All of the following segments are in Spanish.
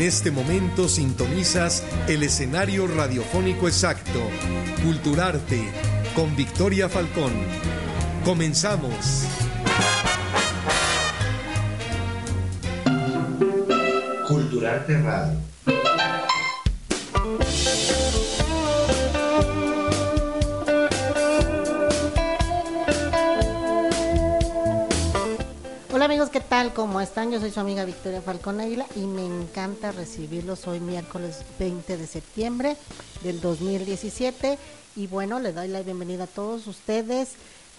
En este momento sintonizas el escenario radiofónico exacto, Culturarte, con Victoria Falcón. Comenzamos. Culturarte Radio. Tal? ¿Cómo están? Yo soy su amiga Victoria Falcón Águila y me encanta recibirlos hoy miércoles 20 de septiembre del 2017 y bueno, les doy la bienvenida a todos ustedes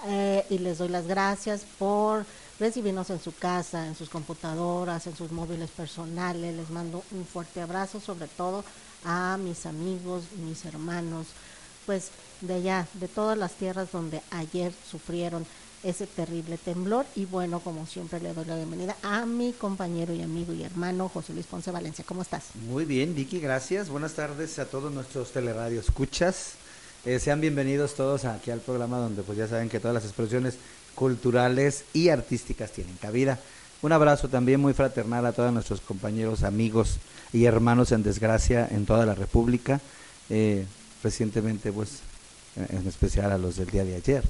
eh, y les doy las gracias por recibirnos en su casa, en sus computadoras, en sus móviles personales. Les mando un fuerte abrazo, sobre todo a mis amigos, mis hermanos, pues de allá, de todas las tierras donde ayer sufrieron ese terrible temblor. Y bueno, como siempre le doy la bienvenida a mi compañero y amigo y hermano José Luis Ponce Valencia. ¿Cómo estás? Muy bien, Vicky, gracias. Buenas tardes a todos nuestros teleradio escuchas. Eh, sean bienvenidos todos aquí al programa donde pues ya saben que todas las expresiones culturales y artísticas tienen cabida. Un abrazo también muy fraternal a todos nuestros compañeros, amigos y hermanos en desgracia en toda la República. Eh, recientemente, pues, en especial a los del día de ayer.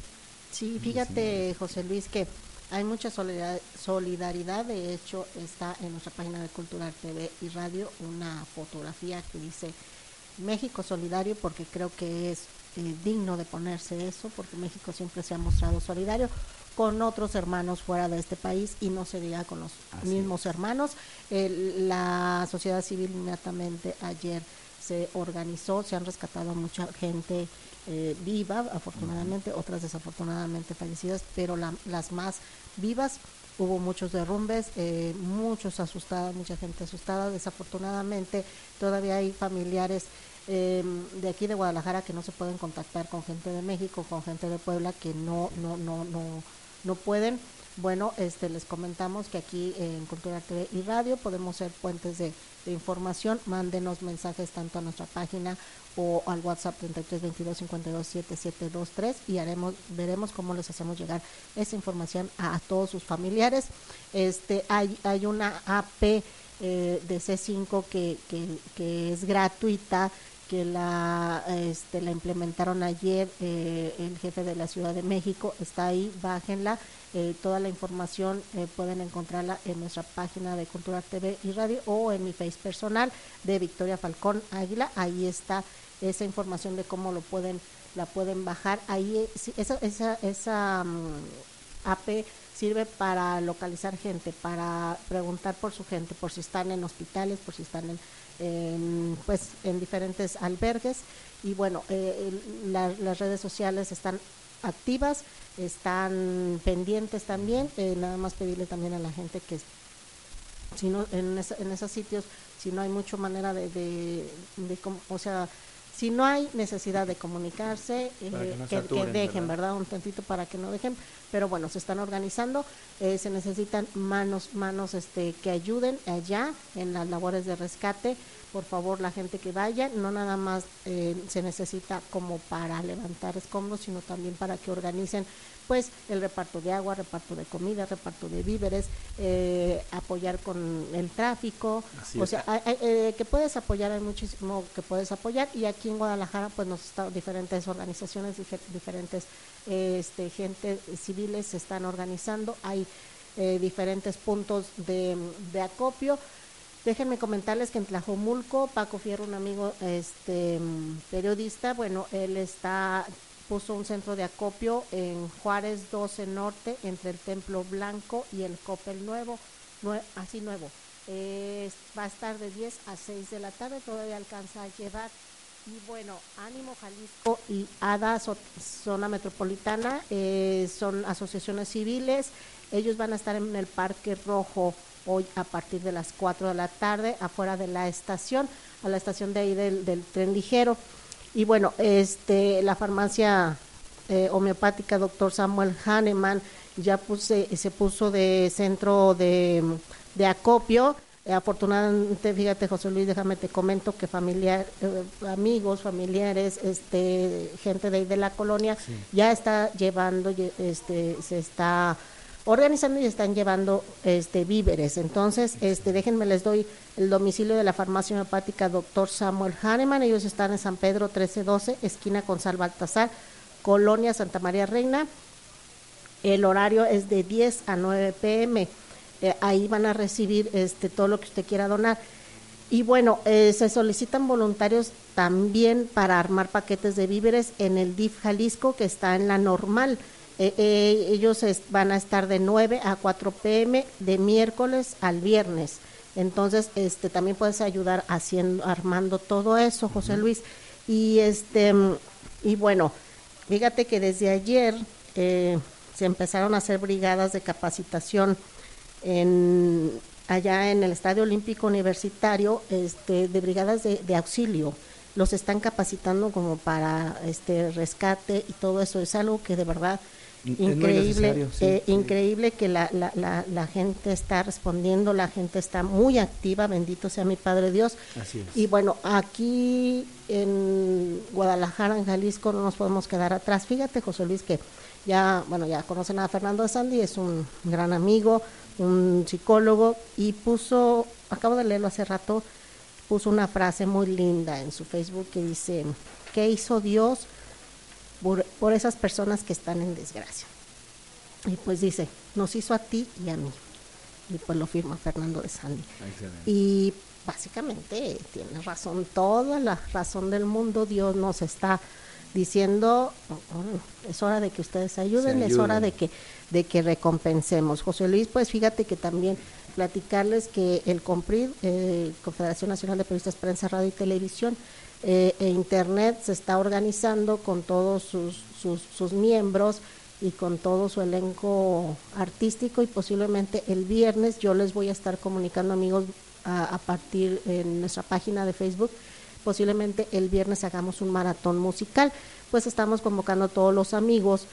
Sí, fíjate, José Luis, que hay mucha solidaridad. De hecho, está en nuestra página de Cultural TV y Radio una fotografía que dice México Solidario, porque creo que es eh, digno de ponerse eso, porque México siempre se ha mostrado solidario con otros hermanos fuera de este país y no se diga con los mismos hermanos. la sociedad civil inmediatamente ayer se organizó, se han rescatado a mucha gente eh, viva, afortunadamente, otras desafortunadamente fallecidas, pero las más vivas hubo muchos derrumbes, eh, muchos asustados, mucha gente asustada. Desafortunadamente, todavía hay familiares eh, de aquí de Guadalajara que no se pueden contactar con gente de México, con gente de Puebla que no, no, no, no, no pueden. Bueno, este, les comentamos que aquí en Cultura TV y Radio podemos ser puentes de, de información. Mándenos mensajes tanto a nuestra página o al WhatsApp 33 22 52 7723 y haremos veremos cómo les hacemos llegar esa información a, todos sus familiares. Este hay hay una AP eh, de C5 que, que, que es gratuita que la este, la implementaron ayer eh, el jefe de la Ciudad de México está ahí bájenla eh, toda la información eh, pueden encontrarla en nuestra página de Cultura TV y Radio o en mi face personal de Victoria Falcón Águila. Ahí está esa información de cómo lo pueden la pueden bajar. Ahí esa esa esa mm, AP sirve para localizar gente, para preguntar por su gente, por si están en hospitales, por si están en, pues en diferentes albergues y bueno, eh, las redes sociales están activas, están pendientes también, eh, nada más pedirle también a la gente que si no en, en esos sitios si no hay mucha manera de, de, o sea si no hay necesidad de comunicarse, eh, que, dejen, ¿verdad? Un tantito para que no dejen, pero bueno, se están organizando, eh, se necesitan manos, manos este, que ayuden allá en las labores de rescate, por favor la gente que vaya, no nada más eh, se necesita como para levantar escombros, sino también para que organicen pues el reparto de agua, reparto de comida, reparto de víveres, eh, apoyar con el tráfico, o sea, eh, que puedes apoyar, hay muchísimo que puedes apoyar y aquí en Guadalajara pues nos están diferentes organizaciones, diferentes este, gente civiles se están organizando, hay diferentes puntos de, de acopio, Déjenme comentarles que en Tlajomulco, Paco Fierro, un amigo este periodista, bueno, él está puso un centro de acopio en Juárez 12 Norte, entre el Templo Blanco y el Copel Nuevo, así nuevo. va a estar de 10 a 6 de la tarde, todavía alcanza a llevar. Y bueno, Ánimo Jalisco y ADA, Zona Metropolitana, eh, son asociaciones civiles. Ellos van a estar en el Parque Rojo hoy a partir de las 4 de la tarde afuera de la estación, a la estación de ahí del, tren ligero. Y bueno, este, la farmacia eh, homeopática doctor Samuel Hahnemann ya puse, se puso de centro de, acopio. afortunadamente, fíjate José Luis, déjame te comento que familiar, eh, amigos, familiares, este, gente de ahí de la colonia ya está llevando, este, se está organizando y están llevando este víveres. Entonces, este déjenme les doy el domicilio de la farmacia homeopática Dr. Samuel Hahnemann. Ellos están en San Pedro 1312, esquina con Sal Baltasar, Colonia Santa María Reina. El horario es de 10 a 9 pm. Eh, ahí van a recibir este todo lo que usted quiera donar. Y bueno, eh, se solicitan voluntarios también para armar paquetes de víveres en el DIF Jalisco, que está en la normal. Eh, eh, ellos van a estar de 9 a 4 pm de miércoles al viernes. Entonces, este también puedes ayudar haciendo armando todo eso, José Luis. Y este y bueno, fíjate que desde ayer se empezaron a hacer brigadas de capacitación en allá en el Estadio Olímpico Universitario este, de brigadas de, auxilio. Los están capacitando como para este rescate y todo eso. Es algo que de verdad increíble, eh, increíble que la, la, la, gente está respondiendo, la gente está muy activa, bendito sea mi Padre Dios. Y bueno, aquí en Guadalajara, en Jalisco, no nos podemos quedar atrás. Fíjate, José Luis, que ya, bueno, ya conocen a Fernando de Sandy, es un gran amigo, un psicólogo, y puso, acabo de leerlo hace rato, puso una frase muy linda en su Facebook que dice, ¿qué hizo Dios por, esas personas que están en desgracia? Y pues dice, nos hizo a ti y a mí. Y pues lo firma Fernando de Sandy. Y básicamente tiene razón, toda la razón del mundo, Dios nos está diciendo oh, es hora de que ustedes ayuden, es hora de que de que recompensemos. José Luis, pues fíjate que también platicarles que el COMPRID, eh, Confederación Nacional de Periodistas, Prensa, Radio y Televisión, eh, e Internet se está organizando con todos sus, sus, miembros y con todo su elenco artístico y posiblemente el viernes yo les voy a estar comunicando amigos a, a partir en nuestra página de Facebook posiblemente el viernes hagamos un maratón musical, pues estamos convocando a todos los amigos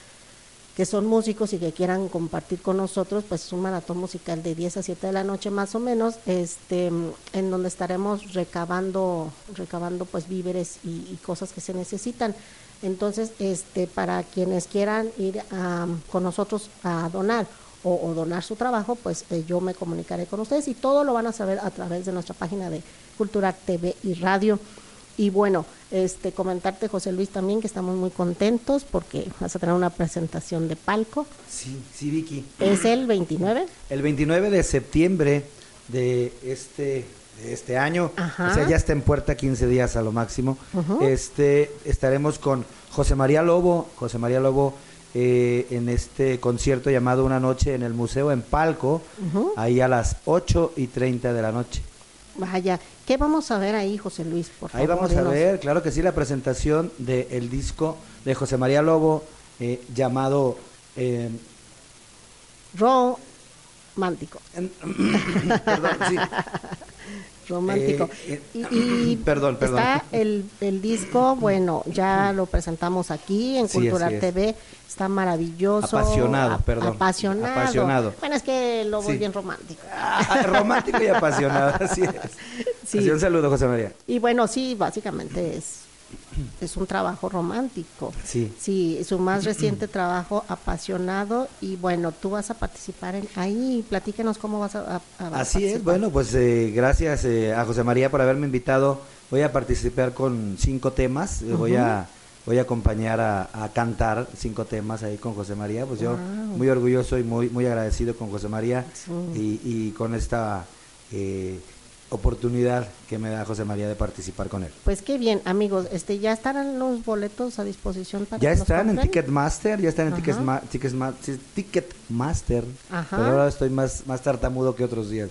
que son músicos y que quieran compartir con nosotros, pues es un maratón musical de 10 a 7 de la noche más o menos, este, en donde estaremos recabando, recabando pues víveres y, cosas que se necesitan. Entonces, este, para quienes quieran ir con nosotros a donar o, donar su trabajo, pues eh, yo me comunicaré con ustedes y todo lo van a saber a través de nuestra página de Cultura TV y Radio. Y bueno, este comentarte José Luis también que estamos muy contentos porque vas a tener una presentación de palco. Sí, sí Vicky. ¿Es el 29? El 29 de septiembre de este de este año. O sea, ya está en puerta 15 días a lo máximo. Este estaremos con José María Lobo, José María Lobo eh, en este concierto llamado Una noche en el museo en Palco, ahí a las 8 y 30 de la noche. Vaya, ¿qué vamos a ver ahí, José Luis? Por ahí vamos a ver, claro que sí, la presentación del disco de José María Lobo eh, llamado... Eh, Romántico. Perdón, sí. Romántico. Eh, eh, y, perdón, perdón. Está el, el, disco, bueno, ya lo presentamos aquí en Cultural TV, está maravilloso. Apasionado, perdón. Apasionado. Apasionado. Bueno, es que lo voy bien romántico. Ah, romántico y apasionado, así es. Sí. un saludo, José María. Y bueno, sí, básicamente es es un trabajo romántico. Sí. Sí, su más reciente trabajo apasionado y bueno, tú vas a participar en ahí, platícanos cómo vas a, Así es, bueno, pues eh, gracias eh, a José María por haberme invitado. Voy a participar con cinco temas, eh, voy a voy a acompañar a, cantar cinco temas ahí con José María, pues yo muy orgulloso y muy muy agradecido con José María y, y, con esta eh, oportunidad que me da José María de participar con él. Pues qué bien, amigos, este ya estarán los boletos a disposición para Ya están en Ticketmaster, ya están en Ticketmaster, Ticketmaster. Pero ahora estoy más más tartamudo que otros días.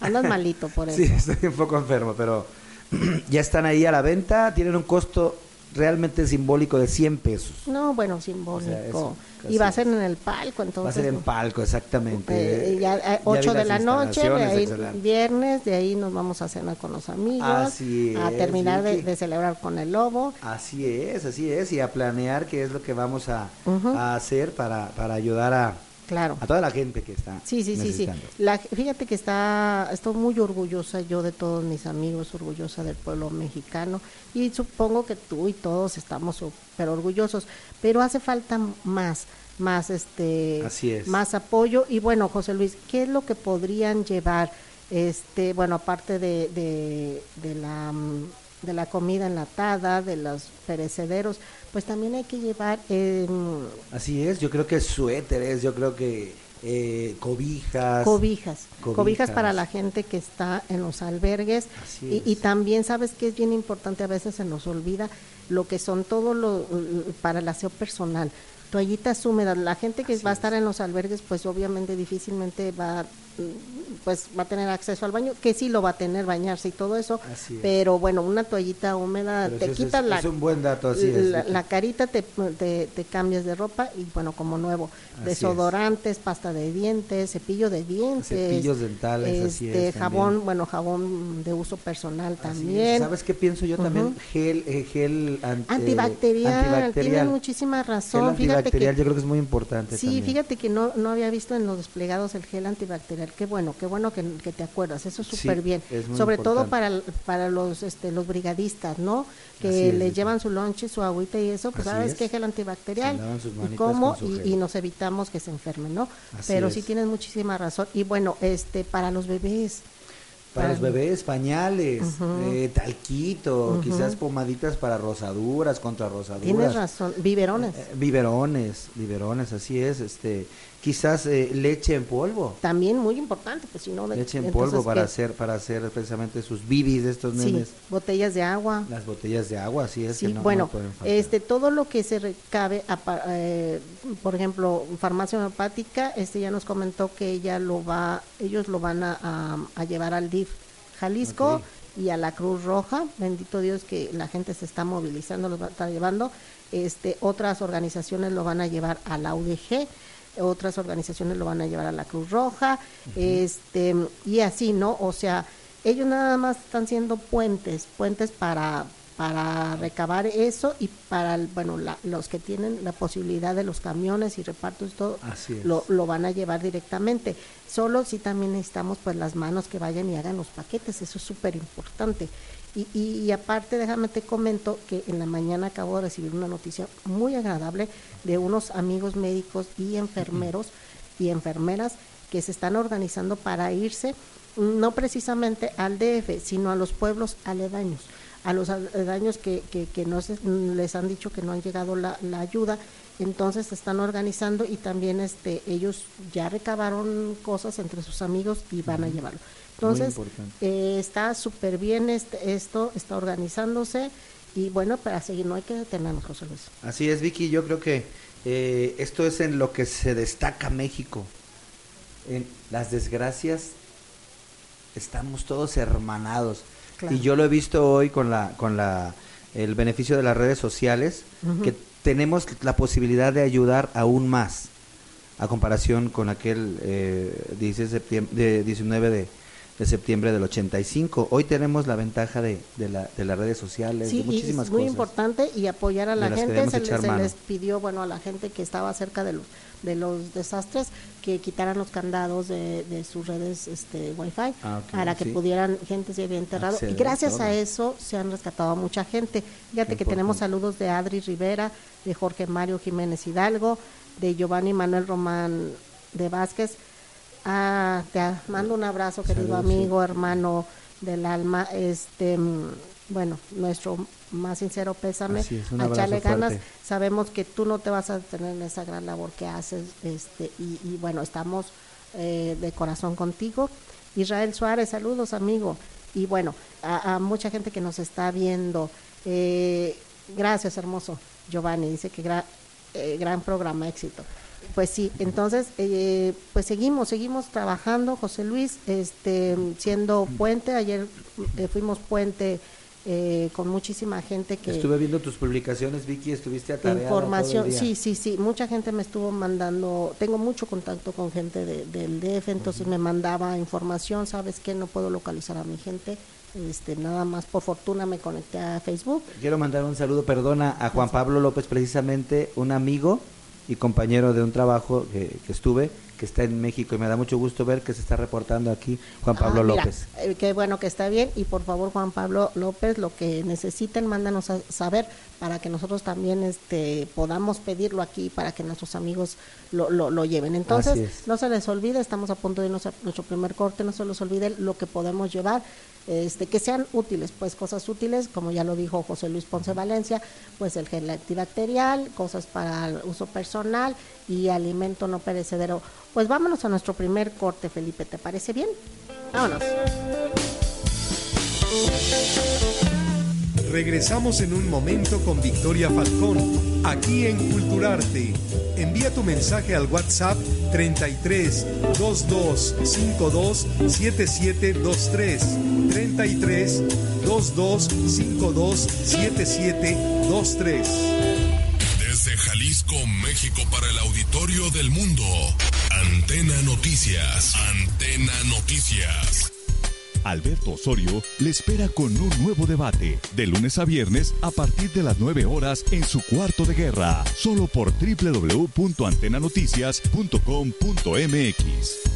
Andas malito por eso. sí, estoy un poco enfermo, pero ya están ahí a la venta, tienen un costo realmente simbólico de 100 pesos. No, bueno, simbólico. y va a ser en el palco, entonces. Va a ser en palco, exactamente. Eh, ya, 8 de la noche, de ahí viernes, de ahí nos vamos a cenar con los amigos. Así A terminar de, celebrar con el lobo. Así es, así es. Y a planear qué es lo que vamos a, a hacer para, para ayudar a, Claro. A toda la gente que está Sí, sí, sí, sí. La, fíjate que está, estoy muy orgullosa yo de todos mis amigos, orgullosa del pueblo mexicano y supongo que tú y todos estamos súper orgullosos, pero hace falta más, más este, Así es. más apoyo y bueno, José Luis, ¿qué es lo que podrían llevar, este, bueno, aparte de, de, de la mm, de la comida enlatada, de los perecederos, pues también hay que llevar em, Así es, yo creo que suéteres, yo creo que eh, cobijas. Cobijas, cobijas, Cobijas. para la gente que está en los albergues y, también sabes que es bien importante, a veces se nos olvida lo que son todo lo para el aseo personal, toallitas húmedas, la gente que Así va a es. estar en los albergues pues obviamente difícilmente va mm, pues va a tener acceso al baño, que sí lo va a tener bañarse y todo eso, es. pero bueno, una toallita húmeda Pero te es- quita la es un buen dato, así es, la, carita te, te, te cambias de ropa y bueno, como nuevo, Así es. desodorantes, pasta de dientes, cepillo de dientes, Cepillos dentales, así este, es, jabón, también. bueno, jabón de uso personal también. es. ¿Sabes qué pienso yo también? Gel, eh, gel ant- eh, Antibacterial, antibacterial. tienes muchísima razón. Gel fíjate antibacterial que yo creo que es muy importante Sí, también. fíjate que no, no había visto en los desplegados el gel antibacterial. Qué bueno, qué bueno que, que te acuerdas. Eso es Sí, súper bien. es muy Sobre todo para, el- para los este, los brigadistas, ¿no? Que es, les llevan su lonche, su agüita y eso. Pues Así sabes es. qué gel antibacterial Se lavan sus y cómo y, nos evitamos que se enfermen, ¿no? Así Pero es. sí tienes muchísima razón. Y bueno, este para los bebés. Para los bebés, pañales, eh, talquito, quizás pomaditas para rosaduras, contra rosaduras. Tienes razón. Biberones. Eh, biberones, biberones, así es. Este, quizás eh, leche en polvo. También muy importante, pues si no... de- Leche en polvo para ¿qué? hacer, para hacer precisamente sus bibis de estos Sí, nenes. botellas de agua. Las botellas de agua, así es Sí, que no, bueno, no pueden faltar. este, todo lo que se recabe, apa- eh, por ejemplo, farmacia homeopática, este ya nos comentó que ella lo va, ellos lo van a, a- a llevar al DIF Jalisco y a la Cruz Roja. Bendito Dios que la gente se está movilizando, lo va a estar llevando. Este, otras organizaciones lo van a llevar a la UDG, otras organizaciones lo van a llevar a la Cruz Roja, este, y así, ¿no? O sea, ellos nada más están siendo puentes, puentes para para recabar eso y para bueno la- los que tienen la posibilidad de los camiones y repartos y todo lo, lo van a llevar directamente. Solo si también necesitamos pues las manos que vayan y hagan los paquetes eso es súper importante y, y, y aparte déjame te comento que en la mañana acabo de recibir una noticia muy agradable de unos amigos médicos y enfermeros y enfermeras que se están organizando para irse no precisamente al DF, sino a los pueblos aledaños, a los aledaños que, que, que no se- les han dicho que no han llegado la, la ayuda, entonces se están organizando y también este ellos ya recabaron cosas entre sus amigos y van a llevarlo. Entonces, eh, está súper bien este, esto, está organizándose y bueno, para seguir no hay que detenernos, José Luis. Así es, Vicky, yo creo que eh, esto es en lo que se destaca México. En las desgracias estamos todos hermanados. Claro. Y yo lo he visto hoy con la con la el beneficio de las redes sociales que tenemos la posibilidad de ayudar aún más a comparación con aquel eh, 16 de septiembre, de 19 de, de septiembre del 85. Hoy tenemos la ventaja de, de, la, de las redes sociales, Sí, de y muchísimas es muy cosas. importante y apoyar a la gente. Se, les- se pidió, bueno, a la gente que estaba cerca de los, de los desastres que quitaran los candados de, de sus redes este, Wi-Fi Ah, para que sí. pudieran, gente se había enterrado. Y Acceder gracias a eso se han rescatado a mucha gente. Fíjate Qué que tenemos saludos de Adri Rivera, de Jorge Mario Jiménez Hidalgo, de Giovanni Manuel Román de Vázquez. Ah, te mando un abrazo, querido sí. amigo, hermano del alma. Este, bueno, nuestro más sincero pésame. Es, a echarle ganas. fuerte. Sabemos que tú no te vas a detener en esa gran labor que haces, este, y, y bueno, estamos eh, de corazón contigo. Israel Suárez, saludos, amigo. Y bueno, a, a mucha gente que nos está viendo. eh, gracias, hermoso Giovanni. Dice que gra- eh, gran programa, éxito. Pues sí, entonces, eh, pues seguimos, seguimos trabajando, José Luis, este, siendo puente. Ayer eh, fuimos puente eh, con muchísima gente que Estuve viendo tus publicaciones, Vicky, estuviste atareada todo información, el día. sí, sí, sí, mucha gente me estuvo mandando, tengo mucho contacto con gente de- del DF, entonces me mandaba información, sabes que no puedo localizar a mi gente, este, nada más por fortuna me conecté a Facebook, Quiero mandar un saludo, perdona, a Juan Pablo López, precisamente un amigo y compañero de un trabajo que, que estuve, que está en México y me da mucho gusto ver que se está reportando aquí Juan Pablo Ah, mira, López. eh, qué bueno que está bien y por favor Juan Pablo López lo que necesiten mándanos a saber para que nosotros también este podamos pedirlo aquí para que nuestros amigos lo, lo, lo lleven. Entonces es. no se les olvide, estamos a punto de irnos a nuestro primer corte, no se les olvide lo que podemos llevar, este que sean útiles, pues cosas útiles, como ya lo dijo José Luis Ponce Valencia, pues el gel antibacterial, cosas para el uso personal y alimento no perecedero. Pues vámonos a nuestro primer corte, Felipe, ¿te parece bien? Vámonos. Regresamos en un momento con Victoria Falcón, aquí en Culturarte. Envía tu mensaje al WhatsApp 33 22 52 7723. 33 22 52 7723. Desde Jalisco, México, para el auditorio del mundo. Antena Noticias. Antena Noticias. Alberto Osorio le espera con un nuevo debate, de lunes a viernes a partir de las 9 horas en su cuarto de guerra, solo por www.antenanoticias.com.mx.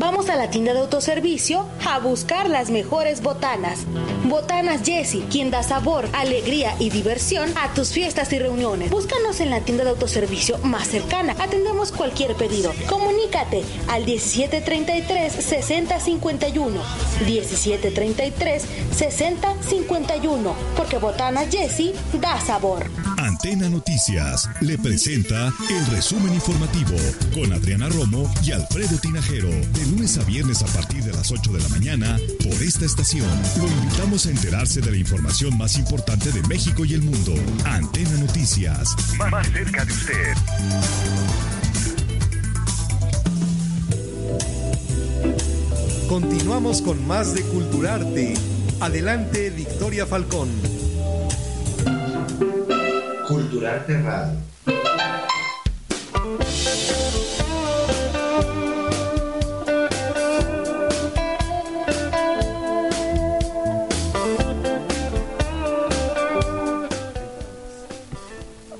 Vamos a la tienda de autoservicio a buscar las mejores botanas. Botanas Jessie, quien da sabor, alegría y diversión a tus fiestas y reuniones. Búscanos en la tienda de autoservicio más cercana. Atendemos cualquier pedido. Comunícate al 1733-6051. 1733-6051. Porque Botanas Jessie da sabor. Antena Noticias le presenta el resumen informativo con Adriana Romo y Alfredo Tinajero, lunes a viernes a partir de las 8 de la mañana por esta estación. Lo invitamos a enterarse de la información más importante de México y el mundo. Antena Noticias, más cerca de usted. Continuamos con más de Culturarte. Adelante, Victoria Falcón. Culturarte Radio.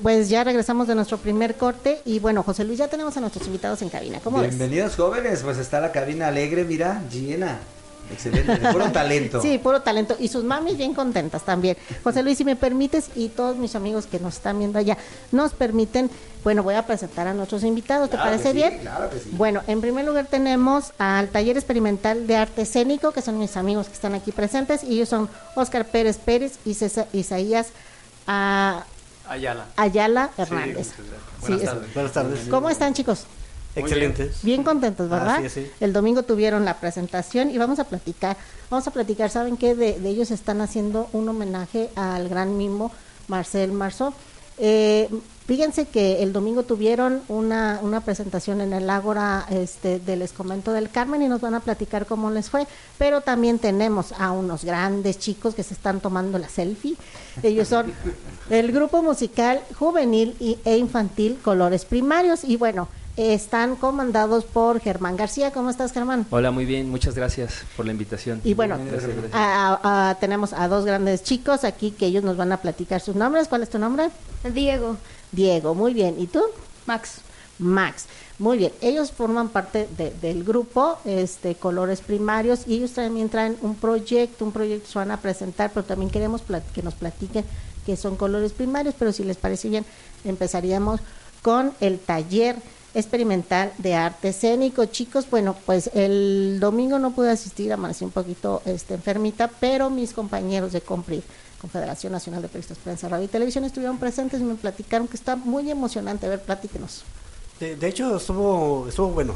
Pues ya regresamos de nuestro primer corte y bueno, José Luis, ya tenemos a nuestros invitados en cabina. ¿Cómo ves? Bienvenidos jóvenes, pues está la cabina alegre, mira, llena. Excelente, de puro talento. Sí, puro talento. Y sus mamis bien contentas también. José Luis, si me permites, y todos mis amigos que nos están viendo allá, nos permiten, bueno, voy a presentar a nuestros invitados, ¿te Claro parece sí, bien? claro que sí. Bueno, en primer lugar tenemos al Taller Experimental de Arte Escénico, que son mis amigos que están aquí presentes, y ellos son Óscar Pérez Pérez y César Isaías ah, Ayala. Ayala Sí, Hernández. Sí, Buenas es- tardes. Buenas tardes. ¿Cómo están, chicos? Excelentes. Bien contentos, ¿verdad? Así es, sí. El domingo tuvieron la presentación y vamos a platicar. Vamos a platicar, ¿saben qué? De, de ellos están haciendo un homenaje al gran mimo Marcel Marceau. Eh, fíjense que el domingo tuvieron una, una presentación en el Ágora este, del Escomento del Carmen y nos van a platicar cómo les fue. Pero también tenemos a unos grandes chicos que se están tomando la selfie. Ellos son el grupo musical juvenil y- e infantil Colores Primarios. Y bueno, están comandados por Germán García. ¿Cómo estás, Germán? Hola, muy bien, muchas gracias por la invitación. Y bueno, Gracias, gracias. a- a- a- tenemos a dos grandes chicos aquí que ellos nos van a platicar sus nombres. ¿Cuál es tu nombre? Diego. Diego, muy bien. ¿Y tú? Max. Max. Muy bien, ellos forman parte de- del grupo este, Colores Primarios y ellos también traen un proyecto, un proyecto que se van a presentar, pero también queremos que nos platiquen qué son Colores Primarios, pero si les parece bien, empezaríamos con el taller experimental de arte escénico. Chicos, bueno, pues el domingo no pude asistir, amanecí un poquito este, enfermita, pero mis compañeros de COMPRID, Confederación Nacional de Periodistas, Prensa, Radio y Televisión, estuvieron presentes y me platicaron que está muy emocionante. A ver, platíquenos. De, de hecho, estuvo, estuvo bueno.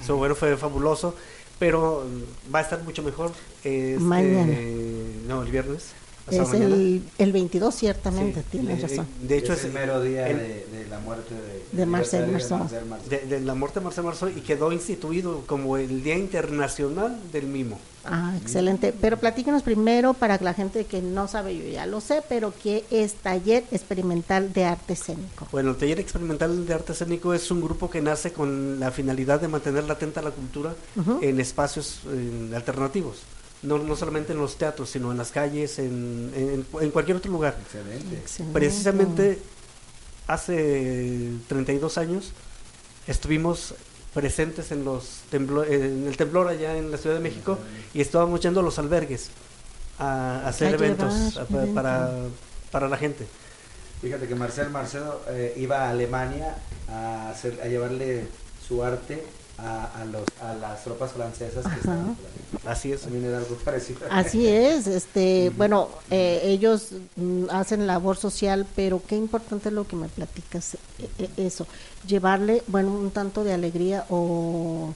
Estuvo bueno, fue fabuloso. Pero mm, va a estar mucho mejor. este, Mañana. No, el viernes. Pasado Es mañana. el, el 22, ciertamente, Sí, tienes eh, razón. De hecho, es el mero día el- de, de la muerte de, De Marcel Marceau. de la muerte de Marcel Marceau y quedó instituido como el Día Internacional del Mimo. Ah, excelente. Pero platícanos primero para la gente que no sabe, yo ya lo sé, pero ¿qué es Taller Experimental de Arte Escénico? Bueno, el Taller Experimental de Arte Escénico es un grupo que nace con la finalidad de mantener latente la cultura en espacios eh, alternativos. No, no solamente en los teatros, sino en las calles, en, en- en cualquier otro lugar. Excelente. Excelente. Precisamente hace 32 años estuvimos presentes en los temblo- en el temblor allá en la Ciudad de México y estábamos yendo a los albergues a, a hacer A eventos llevar a- pa- eventos. para, para la gente. Fíjate que Marcel Marcelo eh, iba a Alemania a, hacer, a llevarle su arte a, a, los, a las tropas francesas que estaban por ahí. Así es. También era algo parecido. Así es, este, bueno, eh, ellos mm, hacen labor social, pero qué importante es lo que me platicas, eh, eh, eso, llevarle, bueno, un tanto de alegría o,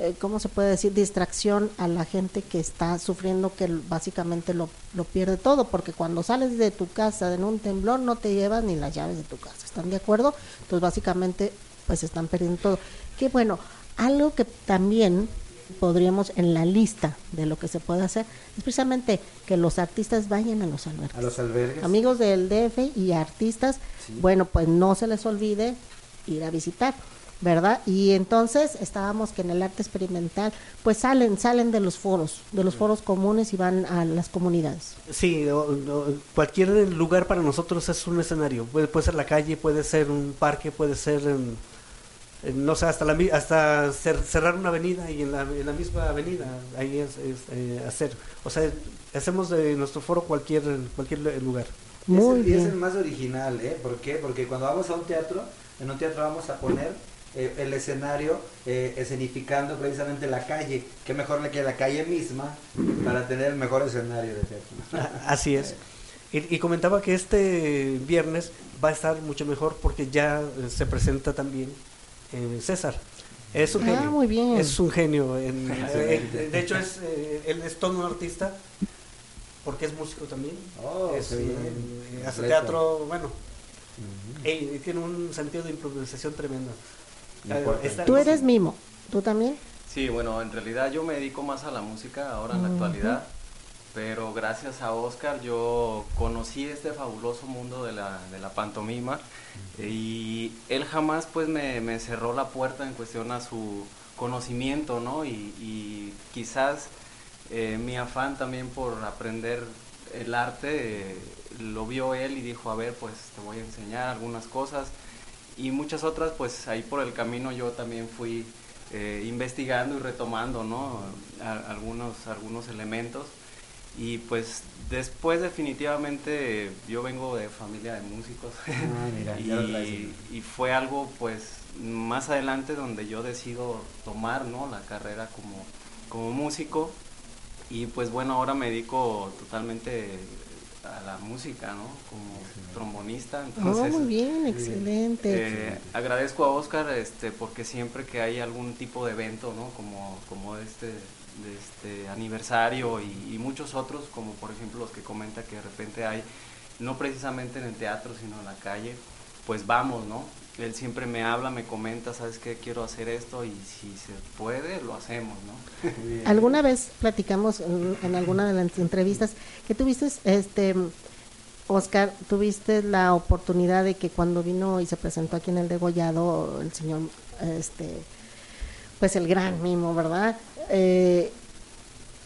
eh, ¿cómo se puede decir? Distracción a la gente que está sufriendo, que básicamente lo, lo pierde todo, porque cuando sales de tu casa en un temblor no te llevas ni las llaves de tu casa, ¿están de acuerdo? Entonces, básicamente, pues están perdiendo todo. Qué bueno, algo que también podríamos en la lista de lo que se puede hacer es precisamente que los artistas vayan a los albergues. A los albergues. Amigos del DF y artistas, Sí. bueno, pues no se les olvide ir a visitar, ¿verdad? Y entonces estábamos que en el arte experimental, pues salen, salen de los foros, de los foros comunes y van a las comunidades. Sí, o- o- cualquier lugar para nosotros es un escenario. Puede, puede ser la calle, puede ser un parque, puede ser, en- no sé, hasta, la, mi- hasta cer- cerrar una avenida y en la, en la misma avenida ahí es, es, eh, hacer. O sea, hacemos de nuestro foro cualquier, cualquier lugar. Y es Muy el- y es el bien. más original, ¿eh? ¿Por qué? Porque cuando vamos a un teatro, en un teatro vamos a poner eh, el escenario eh, escenificando precisamente la calle. Qué mejor que la calle misma para tener el mejor escenario de teatro. Así es. Y, y comentaba que este viernes va a estar mucho mejor porque ya eh, se presenta también eh, César. Es un Ah, genio. muy bien. Es un genio. en- eh, de hecho, es, eh, él es todo un artista porque es músico también. Oh, Es, eh, hace teatro, bueno, tiene un sentido de improvisación tremendo. Esta- Tú eres mimo, ¿tú también? Sí, bueno, en realidad yo me dedico más a la música ahora en la actualidad, pero gracias a Oscar yo conocí este fabuloso mundo de la, de la pantomima y él jamás pues me, me cerró la puerta en cuestión a su conocimiento, ¿no? Y, quizás eh, mi afán también por aprender el arte eh, lo vio él y dijo, a ver, pues te voy a enseñar algunas cosas y muchas otras, pues ahí por el camino yo también fui eh, investigando y retomando, ¿no? Algunos, algunos elementos. Y pues después definitivamente yo vengo de familia de músicos Ah, mira, y, y fue algo pues más adelante donde yo decido tomar, ¿no? La carrera como, como músico y pues bueno, ahora me dedico totalmente a la música, ¿no? Como trombonista. Oh, Entonces, muy bien, excelente. eh, agradezco a Oscar este, porque siempre que hay algún tipo de evento, ¿no? Como, como este, de este aniversario y, y muchos otros, como por ejemplo los que comenta que de repente hay, no precisamente en el teatro, sino en la calle, pues vamos, ¿no? Él siempre me habla, me comenta, ¿sabes qué? Quiero hacer esto y si se puede, lo hacemos, ¿no? Alguna vez platicamos en, en alguna de las entrevistas que tuviste, este, Oscar, tuviste la oportunidad de que cuando vino y se presentó aquí en el degollado el señor, este, pues el gran mimo, ¿verdad? Eh,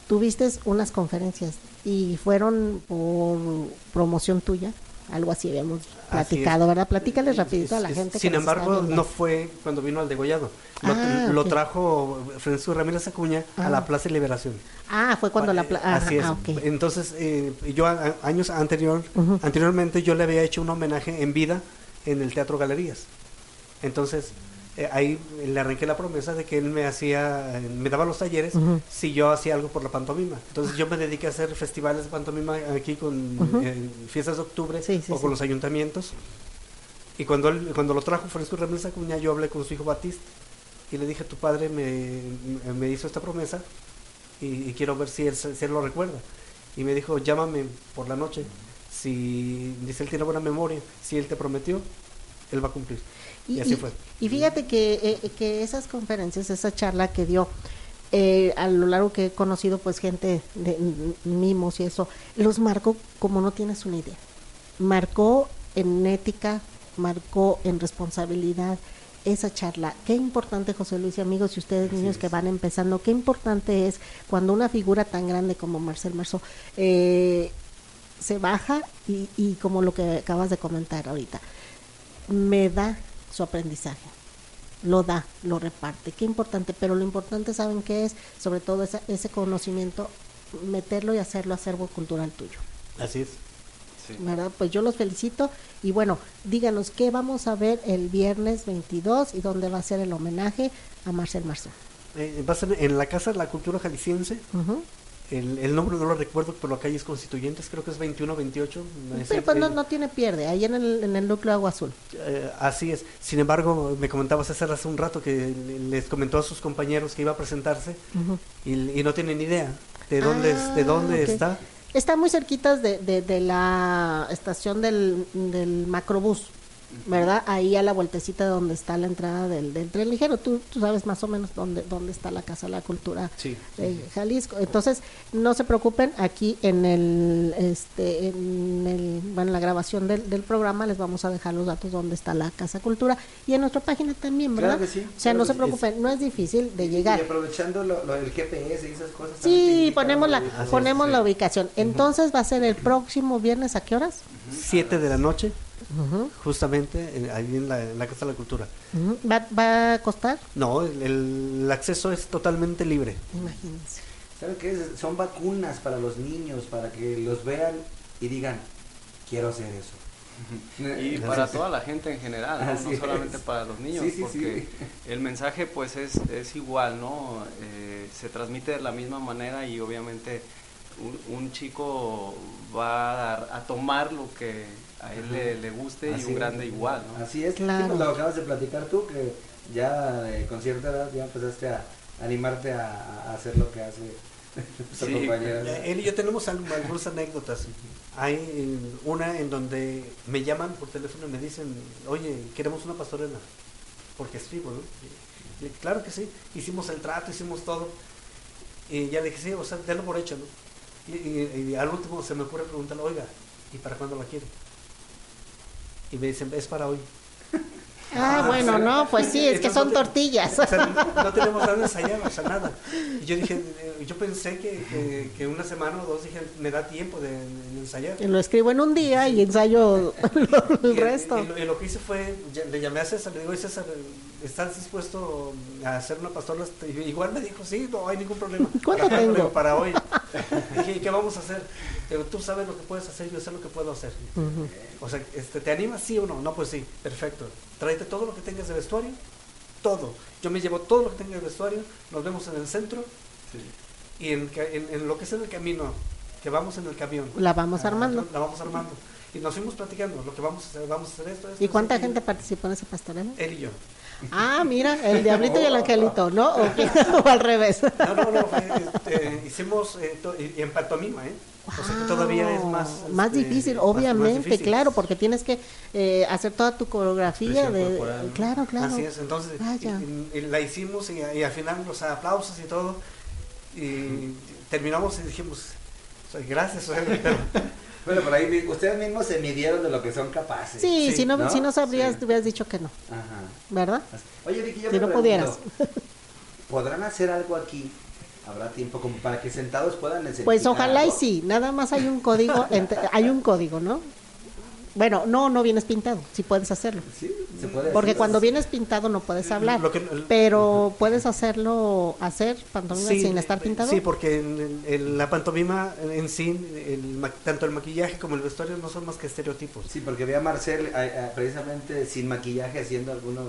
tuviste unas conferencias y fueron por promoción tuya, algo así habíamos platicado. ¿verdad? Platícales rapidito a la gente. que Sin está embargo, no fue cuando vino al degollado. Lo, Ah, lo trajo Francisco Ramírez Acuña Ah. a la Plaza de Liberación. Ah, fue cuando la... ah, Así es. ah. Entonces, eh, yo a- años anterior, anteriormente yo le había hecho un homenaje en vida en el Teatro Galerías. Entonces, eh, ahí le arranqué la promesa de que él me hacía, eh, me daba los talleres si yo hacía algo por la pantomima. Entonces yo me dediqué a hacer festivales de pantomima aquí con eh, fiestas de octubre Sí, sí, o sí. con los ayuntamientos. Y cuando él- cuando lo trajo Francisco Ramírez Acuña, yo hablé con su hijo Batista y le dije, tu padre me, me hizo esta promesa y, y quiero ver si él, si él lo recuerda. y me dijo, llámame por la noche. Si dice él tiene buena memoria, si él te prometió, él va a cumplir. Y, así fue. Y fíjate que, eh, que esas conferencias, esa charla que dio, eh, a lo largo que he conocido pues gente de mimos y eso, los marcó como no tienes una idea. Marcó en ética, marcó en responsabilidad esa charla. Qué importante, José Luis y amigos, y ustedes niños que van empezando, qué importante es cuando una figura tan grande como Marcel Marceau eh, se baja y, y como lo que acabas de comentar ahorita, me da su aprendizaje. Lo da, lo reparte. Qué importante, pero lo importante, ¿saben qué es? Sobre todo ese, ese conocimiento, meterlo y hacerlo acervo cultural tuyo. Así es. ¿verdad? Pues yo los felicito y bueno, díganos qué vamos a ver el viernes 22 y dónde va a ser el homenaje a Marcel Marceau. Eh, va a ser en la Casa de la Cultura Jalisciense. El, el, nombre no lo recuerdo, pero la calle es Constituyentes, creo que es 21, 28. Pero pues no, no, tiene pierde, ahí en el, en el núcleo Agua Azul. Eh, así es. Sin embargo, me comentaba César hace un rato que les comentó a sus compañeros que iba a presentarse y, y, no tienen idea de dónde, es, de dónde Ah, está. Está muy cerquitas de, de, de la estación del, del macrobús, ¿verdad? Ahí a la vueltecita donde está la entrada del, del tren ligero. Tú, tú sabes más o menos dónde, dónde está la Casa de la Cultura Sí. de Jalisco. Entonces, no se preocupen, aquí en el, este, en el, bueno, la grabación del, del programa les vamos a dejar los datos donde está la Casa Cultura y en nuestra página también, ¿verdad? Claro que sí, O sea, claro no se preocupen, no es difícil de Y llegar. aprovechando lo, lo del GPS y esas cosas. Sí, indica ponemos la, ponemos la ubicación. Entonces va a ser el próximo viernes, ¿a qué horas? 7 de la noche, justamente en- ahí en la, en la Casa de la Cultura. ¿Va, ¿Va a costar? No, el, el acceso es totalmente libre. Imagínense. ¿Saben qué? es? Son vacunas para los niños, para que los vean y digan, quiero hacer eso. Y para toda la gente en general, ¿no? Solamente es. para los niños, Sí, sí, porque el mensaje pues es, es igual, ¿no? Eh, se transmite de la misma manera y obviamente un, un chico va a, dar- a tomar lo que a él le, le guste y un es. grande igual, ¿no? Así es, Claro. Sí, pues lo acabas de platicar tú, que ya eh, con cierta edad ya empezaste a animarte a, a hacer lo que hace tu Sí. Él y yo tenemos al- algunas anécdotas. Hay una en donde me llaman por teléfono y me dicen, oye, queremos una pastorela, porque escribo, ¿no? Y- y claro que sí, hicimos el trato, hicimos todo. Y ya le dije, sí, o sea, denlo por hecho, ¿no? Y, y- y al último se me ocurre preguntarle, oiga, ¿y para cuándo la quiere? Y me dicen, es para hoy. Ah, bueno, no, pues sí, es que son no te- tortillas. O sea, no, no tenemos nada ensayado, o sea, nada. Y yo dije, eh, yo pensé que, que, que una semana o dos, dije, me da tiempo de, de ensayar. Lo escribo en un día y ensayo el Y- resto. Y, lo, y lo que hice fue, le llamé a César, le digo, "Oye, César, ¿estás dispuesto a hacer una pastola? Y igual me dijo, sí, no hay ningún problema. ¿Cuánto Para- tengo? Para hoy. dije, ¿y qué vamos a hacer? Digo, tú sabes lo que puedes hacer, yo sé lo que puedo hacer. O sea, este, ¿te animas sí o no? No, pues sí, perfecto. Tráete todo lo que tengas de vestuario, todo. Yo me llevo todo lo que tenga de vestuario, nos vemos en el centro y en, en- en lo que es en el camino, que vamos en el camión. La vamos Ah, armando. La vamos armando. Y nos fuimos platicando lo que vamos a hacer, vamos a hacer esto, esto. ¿Y cuánta esto, gente participó en esa pastorela? Él y yo. Ah, mira, el diablito y el angelito, ¿no? ¿O, al revés? No, no, no, fue, este, hicimos eh, to- y, y en pantomima, ¿eh? O sea que todavía es más... más este, difícil, más obviamente, difícil. claro, porque tienes que eh, hacer toda tu coreografía de, corporal, ¿no? claro, claro. Así es, entonces Vaya. y- y- y la hicimos y, y al final los aplausos y todo, y terminamos y dijimos, o sea, gracias, o sea, pero- Bueno, por ahí ustedes mismos se midieron de lo que son capaces. Sí, Sí, si no, ¿no? si no sabrías, Sí. te hubieras dicho que no, Ajá. ¿verdad? Oye, Vicky, yo Si me no pregunto, pudieras. ¿podrán hacer algo aquí? ¿Habrá tiempo como para que sentados puedan Pues necesitar ojalá y sí, nada más hay un código, entre- hay un código, ¿no? Bueno, no, no vienes pintado, si puedes hacerlo. Sí, se puede Porque cuando vienes pintado no puedes hablar, Lo que- pero puedes hacerlo, hacer pantomima Sí, sin estar pintado. Sí, porque en, la pantomima en, sí, el tanto el maquillaje como el vestuario no son más que estereotipos. Sí, porque vi a Marcel precisamente sin maquillaje haciendo algunos...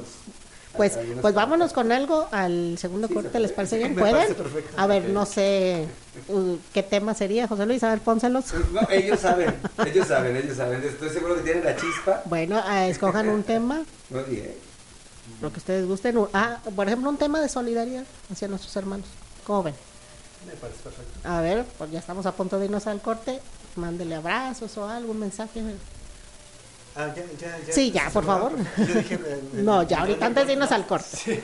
Pues, pues vámonos con algo al segundo Sí, corte, se ¿les parece bien? ¿Pueden? A ver, no sé uh, qué tema sería, José Luis, a ver, pónselos. No, ellos saben, ellos saben, ellos saben. Estoy seguro que tienen la chispa. Bueno, ah, escojan un tema, Muy bien. lo que ustedes gusten. Ah, por ejemplo, un tema de solidaridad hacia nuestros hermanos. ¿Cómo ven? Me parece perfecto. A ver, pues ya estamos a punto de irnos al corte. Mándele abrazos o algo, un mensaje. Ah, ya, ya, ya. Sí, ya, por favor. Yo dije, eh, No, ya ahorita antes de irnos al corte. Sí.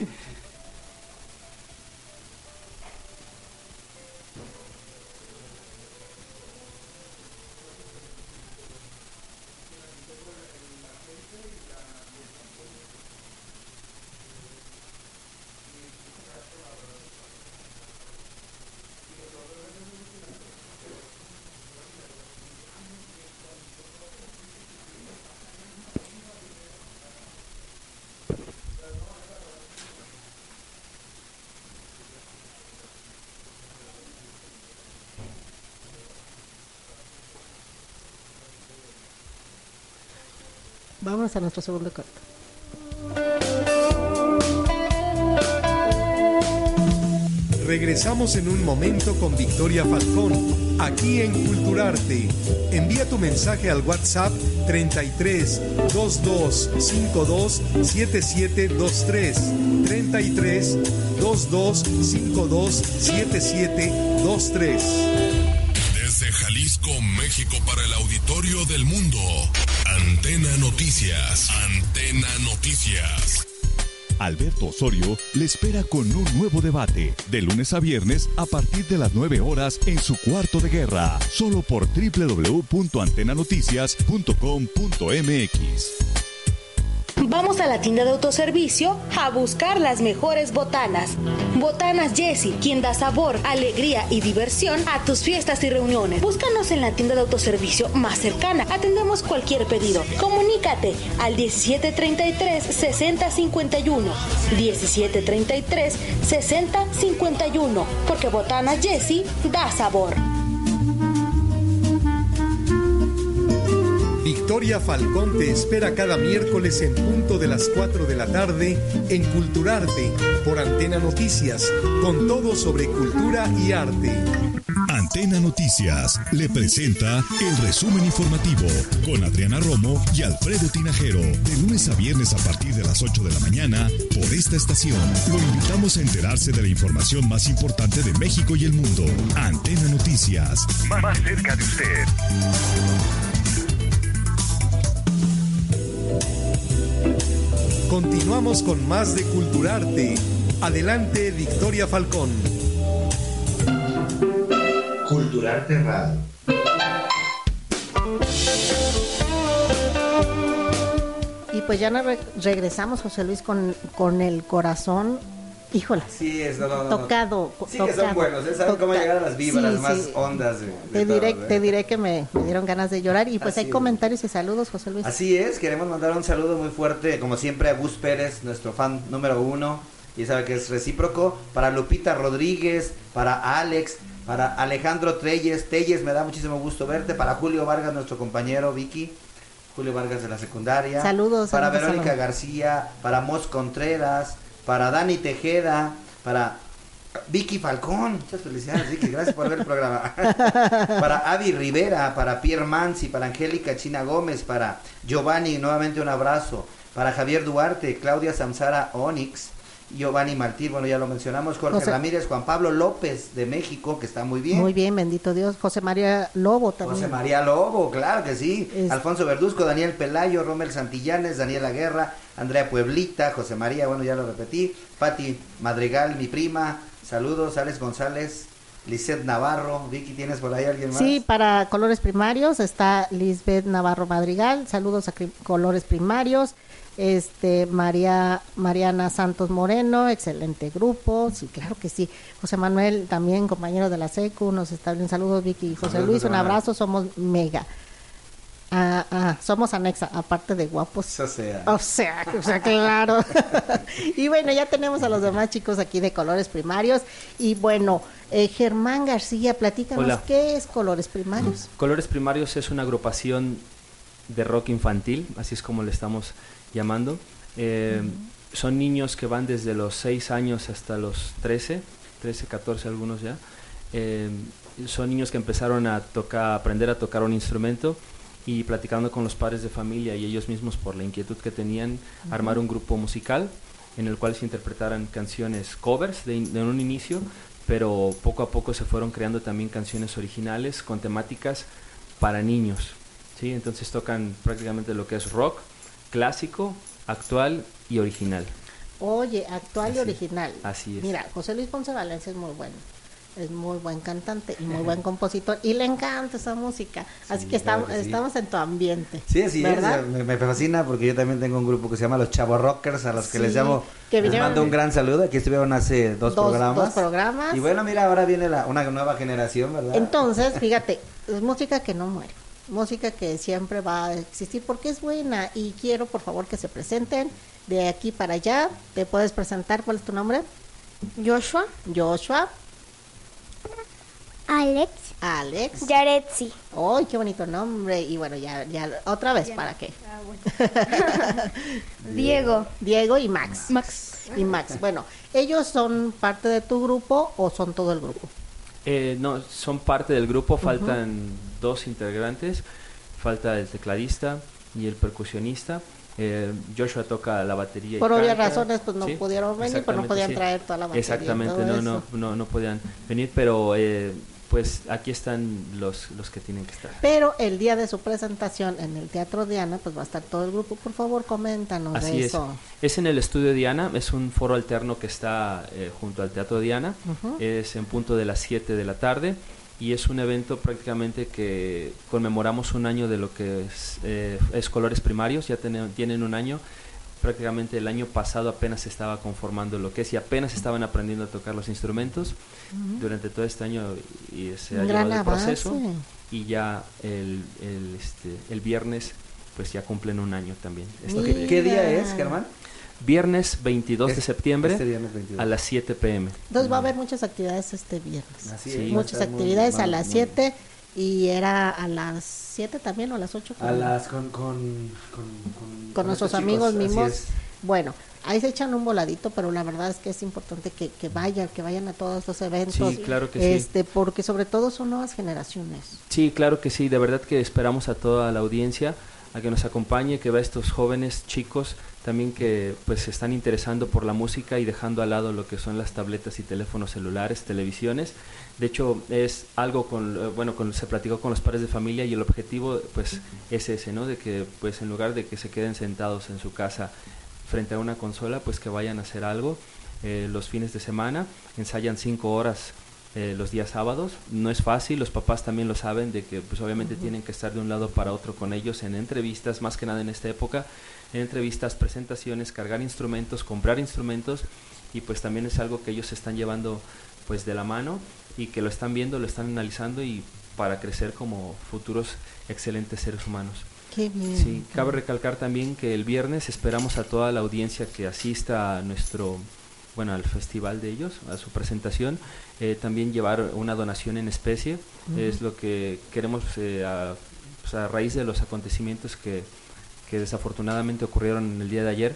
Vamos a nuestro segundo corte. Regresamos en un momento con Victoria Falcón, aquí en Culturarte. Envía tu mensaje al WhatsApp 33 22 52 7723. 33 22 52 7723. Noticias. Antena Noticias. Alberto Osorio le espera con un nuevo debate, de lunes a viernes a partir de las 9 horas en su cuarto de guerra, solo por www.antenanoticias.com.mx. Vamos a la tienda de autoservicio a buscar las mejores botanas. Botanas Jessie, quien da sabor, alegría y diversión a tus fiestas y reuniones. Búscanos en la tienda de autoservicio más cercana. Atendemos cualquier pedido. Comunícate al 1733-6051. 1733-6051. Porque Botanas Jessie da sabor. Victoria Falcón te espera cada miércoles en punto de las 4 de la tarde en Culturarte por Antena Noticias, con todo sobre cultura y arte. Antena Noticias le presenta el resumen informativo con Adriana Romo y Alfredo Tinajero, de lunes a viernes a partir de las 8 de la mañana por esta estación. Lo invitamos a enterarse de la información más importante de México y el mundo. Antena Noticias, más cerca de usted. Continuamos con más de Culturarte. Adelante, Victoria Falcón. Culturarte Radio. Y pues ya regresamos, José Luis, con, con el corazón, híjole, Sí, es, no, no, tocado. Sí que son tocado, buenos, ¿eh? saben cómo llegar a las vibras Sí, más sí. hondas de, de Te todo, diré, ¿eh? te diré que me, me dieron ganas de llorar y pues Así hay es. comentarios y saludos, José Luis. Así es, queremos mandar un saludo muy fuerte, como siempre, a Gus Pérez, nuestro fan número uno, y sabe que es recíproco, para Lupita Rodríguez, para Alex, para Alejandro Treyes, Telles, me da muchísimo gusto verte, para Julio Vargas, nuestro compañero Vicky, Julio Vargas de la secundaria, Saludos, para saludos, Verónica saludos. García, para Mos Contreras, para Dani Tejeda, para Vicky Falcón, muchas felicidades Vicky, gracias por ver el programa. para Avi Rivera, para Pierre Mansi, para Angélica China Gómez, para Giovanni, nuevamente un abrazo, para Javier Duarte, Claudia Samsara Onyx, Giovanni Martí, bueno ya lo mencionamos, Jorge José- Ramírez, Juan Pablo López de México, que está muy bien. Muy bien, bendito Dios. José María Lobo también. José María Lobo, claro que sí. Es- Alfonso Verduzco, Daniel Pelayo, Romel Santillanes, Daniela Guerra, Andrea Pueblita, José María, bueno, ya lo repetí. Pati Madrigal, mi prima. Saludos, Alex González, Lisette Navarro. Vicky, ¿tienes por ahí alguien más? Sí, para colores primarios está Lisbeth Navarro Madrigal. Saludos a colores primarios. Este María Mariana Santos Moreno, excelente grupo. Sí, claro que sí. José Manuel, también compañero de la SECU, nos está bien. Saludos, Vicky y José Luis. Un abrazo, somos mega. Ah, ah, somos anexa, aparte de guapos. O sea, O sea, o sea, claro. y bueno, ya tenemos a los demás chicos aquí de colores primarios. Y bueno, eh, Germán García, platícanos Hola. qué es colores primarios. Colores Primarios es una agrupación de rock infantil, así es como le estamos llamando. Eh, Son niños que van desde los 6 años hasta los 13, 13, 14 algunos ya. Eh, son niños que empezaron a tocar, aprender a tocar un instrumento y platicando con los padres de familia y ellos mismos por la inquietud que tenían, armar un grupo musical en el cual se interpretaran canciones covers de, in- de un inicio, pero poco a poco se fueron creando también canciones originales con temáticas para niños. ¿sí? Entonces tocan prácticamente lo que es rock, clásico, actual y original. Oye, actual y original. así es. Mira, José Luis Ponce Valencia es muy bueno. Es muy buen cantante y muy buen compositor y le encanta esa música. Así que claro estamos, que sí. estamos en tu ambiente. Sí, así ¿verdad? es, me, me fascina porque yo también tengo un grupo que se llama Los Chavo Rockers, a los que les Sí, llamo, que les vinieron- mando un gran saludo, aquí estuvieron hace dos, Dos- programas. dos programas. Y bueno, mira, ahora viene la, una nueva generación, ¿verdad? Entonces, fíjate, es música que no muere, música que siempre va a existir porque es buena y quiero por favor que se presenten de aquí para allá. ¿Te puedes presentar? ¿Cuál es tu nombre? Joshua, Joshua, Alex, Alex. Yaretsi. ¡Ay, qué bonito nombre! Y bueno, ya, ya otra vez, ¿para qué? Diego. Diego y Max. Max. Y Max. Bueno, ¿ellos son parte de tu grupo o son todo el grupo? Eh, no, son parte del grupo, faltan dos integrantes, falta el tecladista y el percusionista. Eh, Joshua toca la batería. y Por obvias canta. razones, pues no Sí, pudieron venir, pues no podían sí. traer toda la batería. Exactamente, no, no, no, no podían venir, pero eh, pues aquí están los, los que tienen que estar. Pero el día de su presentación en el Teatro Diana, pues va a estar todo el grupo. Por favor, coméntanos Así de es. eso. Es en el estudio Diana, es un foro alterno que está eh, junto al Teatro Diana. Es en punto de las 7 de la tarde y es un evento prácticamente que conmemoramos un año de lo que es, eh, es colores primarios, ya tienen un año. Prácticamente el año pasado apenas se estaba conformando lo que es y apenas estaban aprendiendo a tocar los instrumentos. Durante todo este año y se ha llevado el proceso avance. y ya el, el, este, el viernes pues ya cumplen un año también. Esto que- ¿Qué día es, Germán? Viernes 22 de Es- septiembre este viernes 22. a las 7 pm. Entonces va a haber muchas actividades este viernes. Así Sí. es, va a Muchas muy- actividades a las muy- 7 y era a las 7 también o a las 8. A las con con con, con, nuestros amigos chicos, mismos. Bueno, ahí se echan un voladito, pero la verdad es que es importante que, que vayan, que vayan a todos estos eventos. Sí, claro que sí. este, Porque sobre todo son nuevas generaciones. Sí, claro que sí, de verdad que esperamos a toda la audiencia a que nos acompañe, que vea estos jóvenes chicos también que pues se están interesando por la música y dejando al lado lo que son las tabletas y teléfonos celulares, televisiones. De hecho, es algo con eh, bueno, con, se platicó con los padres de familia y el objetivo pues es ese, ¿no? De que pues en lugar de que se queden sentados en su casa frente a una consola, pues que vayan a hacer algo eh, los fines de semana, ensayan cinco horas eh, los días sábados. No es fácil, los papás también lo saben, de que pues obviamente tienen que estar de un lado para otro con ellos en entrevistas, más que nada en esta época, en entrevistas, presentaciones, cargar instrumentos, comprar instrumentos y pues también es algo que ellos están llevando pues de la mano y que lo están viendo, lo están analizando y para crecer como futuros excelentes seres humanos. Qué bien. Sí, cabe recalcar también que el viernes esperamos a toda la audiencia que asista a nuestro, bueno, al festival de ellos, a su presentación, eh, también llevar una donación en especie. Ujú. Es lo que queremos eh, a, pues, a raíz de los acontecimientos que, que desafortunadamente ocurrieron el día de ayer.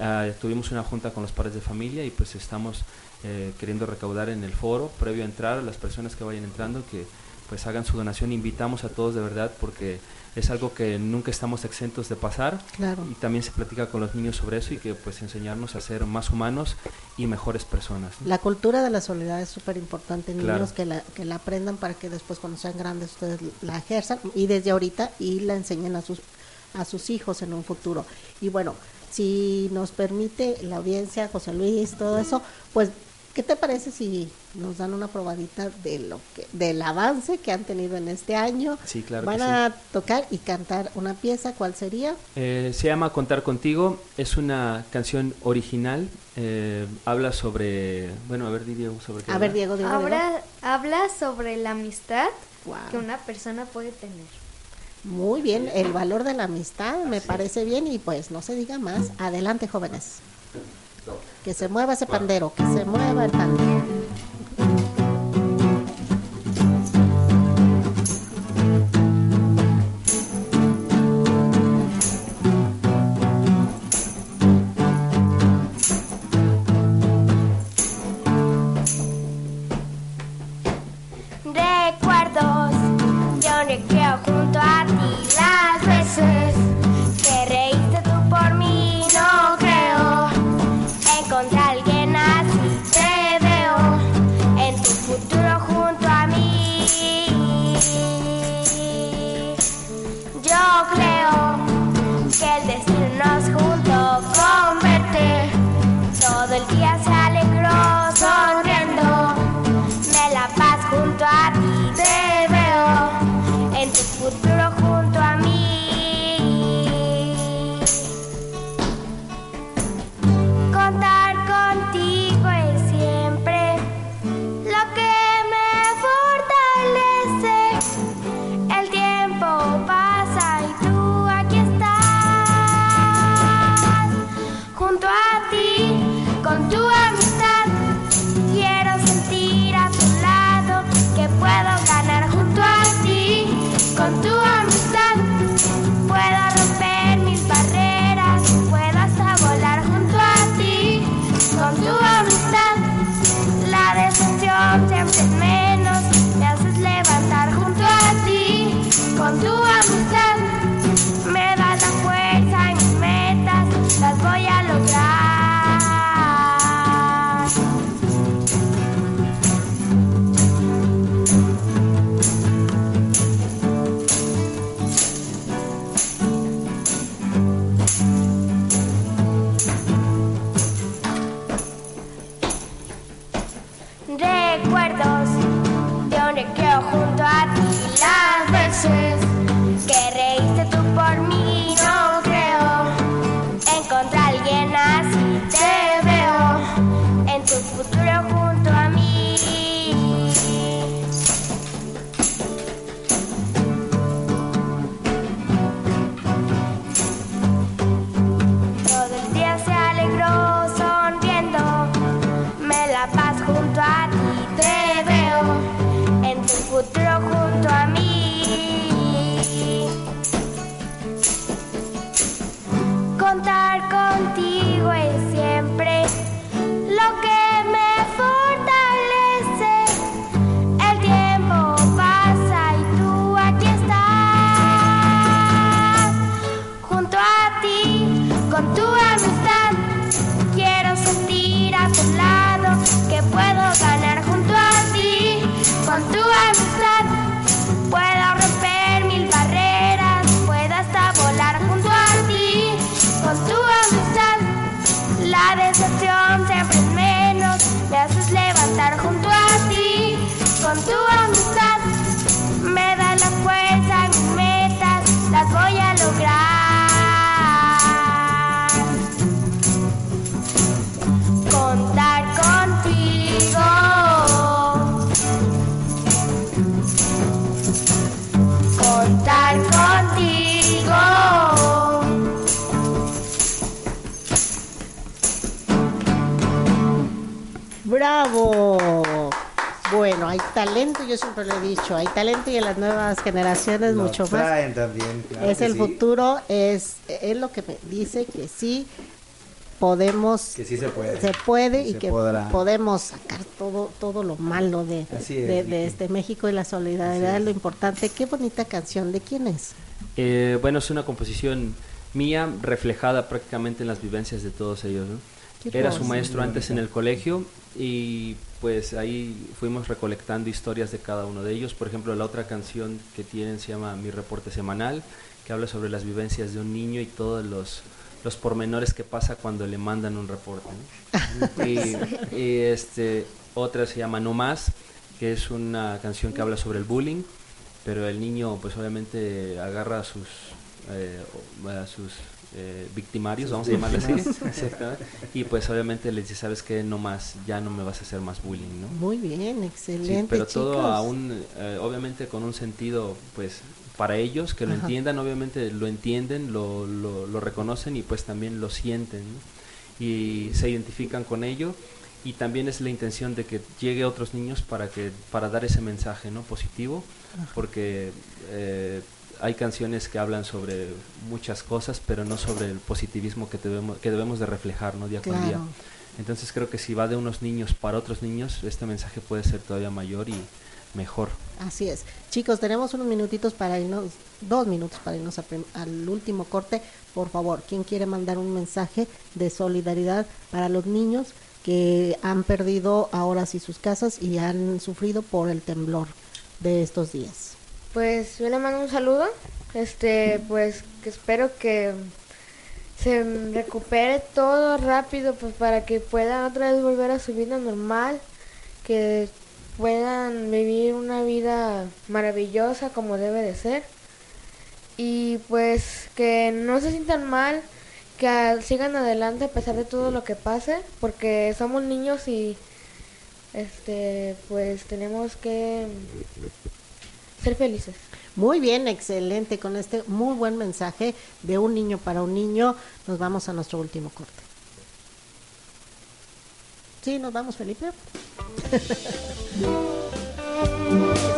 ah, tuvimos una junta con los padres de familia y pues estamos eh, queriendo recaudar en el foro, previo a entrar, las personas que vayan entrando, que pues hagan su donación. Invitamos a todos de verdad porque es algo que nunca estamos exentos de pasar Claro. y también se platica con los niños sobre eso y que pues enseñarnos a ser más humanos y mejores personas. ¿no? La cultura de la soledad es súper importante, niños Claro. que la, que la aprendan para que después cuando sean grandes ustedes la ejerzan y desde ahorita y la enseñen a sus, a sus hijos en un futuro. Y bueno, si nos permite la audiencia, José Luis, todo eso, pues, ¿qué te parece si nos dan una probadita de lo que, del avance que han tenido en este año? Sí, claro Van que a tocar y cantar una pieza, ¿cuál sería? Eh, se llama Contar contigo, es una canción original, eh, habla sobre, bueno, a ver di, Diego, sobre qué A ver, habla. Diego, Diego, Diego. Habla, habla sobre la amistad Wow. que una persona puede tener. Muy bien, el valor de la amistad me parece bien y pues no se diga más. Adelante, jóvenes. Que se mueva ese pandero, que se mueva el pandero. Talento, yo siempre lo he dicho, hay talento y en las nuevas generaciones Lo mucho más. traen también, claro es que el sí. futuro, es, es lo que me dice que sí podemos, Que sí se puede. se puede y se que podrá. podemos sacar todo todo lo malo de, es, de, de este México y la solidaridad es lo importante. Qué bonita canción, ¿de quién es? Eh, bueno, es una composición mía reflejada prácticamente en las vivencias de todos ellos. ¿no? Era su maestro antes en el colegio y pues ahí fuimos recolectando historias de cada uno de ellos. Por ejemplo, la otra canción que tienen se llama Mi reporte semanal, que habla sobre las vivencias de un niño y todos los, los pormenores que pasa cuando le mandan un reporte. ¿no? y, y, este, otra se llama No Más, que es una canción que habla sobre el bullying, pero el niño pues obviamente agarra sus, eh, sus eh, victimarios, vamos a llamarle así. Exactamente. y pues obviamente les dice, sabes que no más, ya no me vas a hacer más bullying, ¿no? Muy bien, Sí, excelente. pero todo chicos. aún, eh, obviamente con un sentido, pues, para ellos, que lo Ajá. entiendan, obviamente lo entienden, lo, lo, lo reconocen y pues también lo sienten, ¿no? Y se identifican con ello y también es la intención de que llegue a otros niños para que para dar ese mensaje no positivo Ajá. porque eh, hay canciones que hablan sobre muchas cosas pero no sobre el positivismo que debemos que debemos de reflejar no día con día Claro. entonces creo que si va de unos niños para otros niños este mensaje puede ser todavía mayor y mejor Así es. Chicos, tenemos unos minutitos para irnos, dos minutos para irnos al último corte. Por favor, ¿quién quiere mandar un mensaje de solidaridad para los niños que han perdido ahora sí sus casas y han sufrido por el temblor de estos días? Pues yo le mando un saludo, este, pues que espero que se recupere todo rápido, pues para que puedan otra vez volver a su vida normal, que puedan vivir una vida maravillosa como debe de ser. Y pues que no se sientan mal, que sigan adelante a pesar de todo lo que pase, porque somos niños y este pues tenemos que ser felices. Muy bien, excelente. Con este muy buen mensaje de un niño para un niño, nos vamos a nuestro último corte. Sí, nos vamos, Felipe.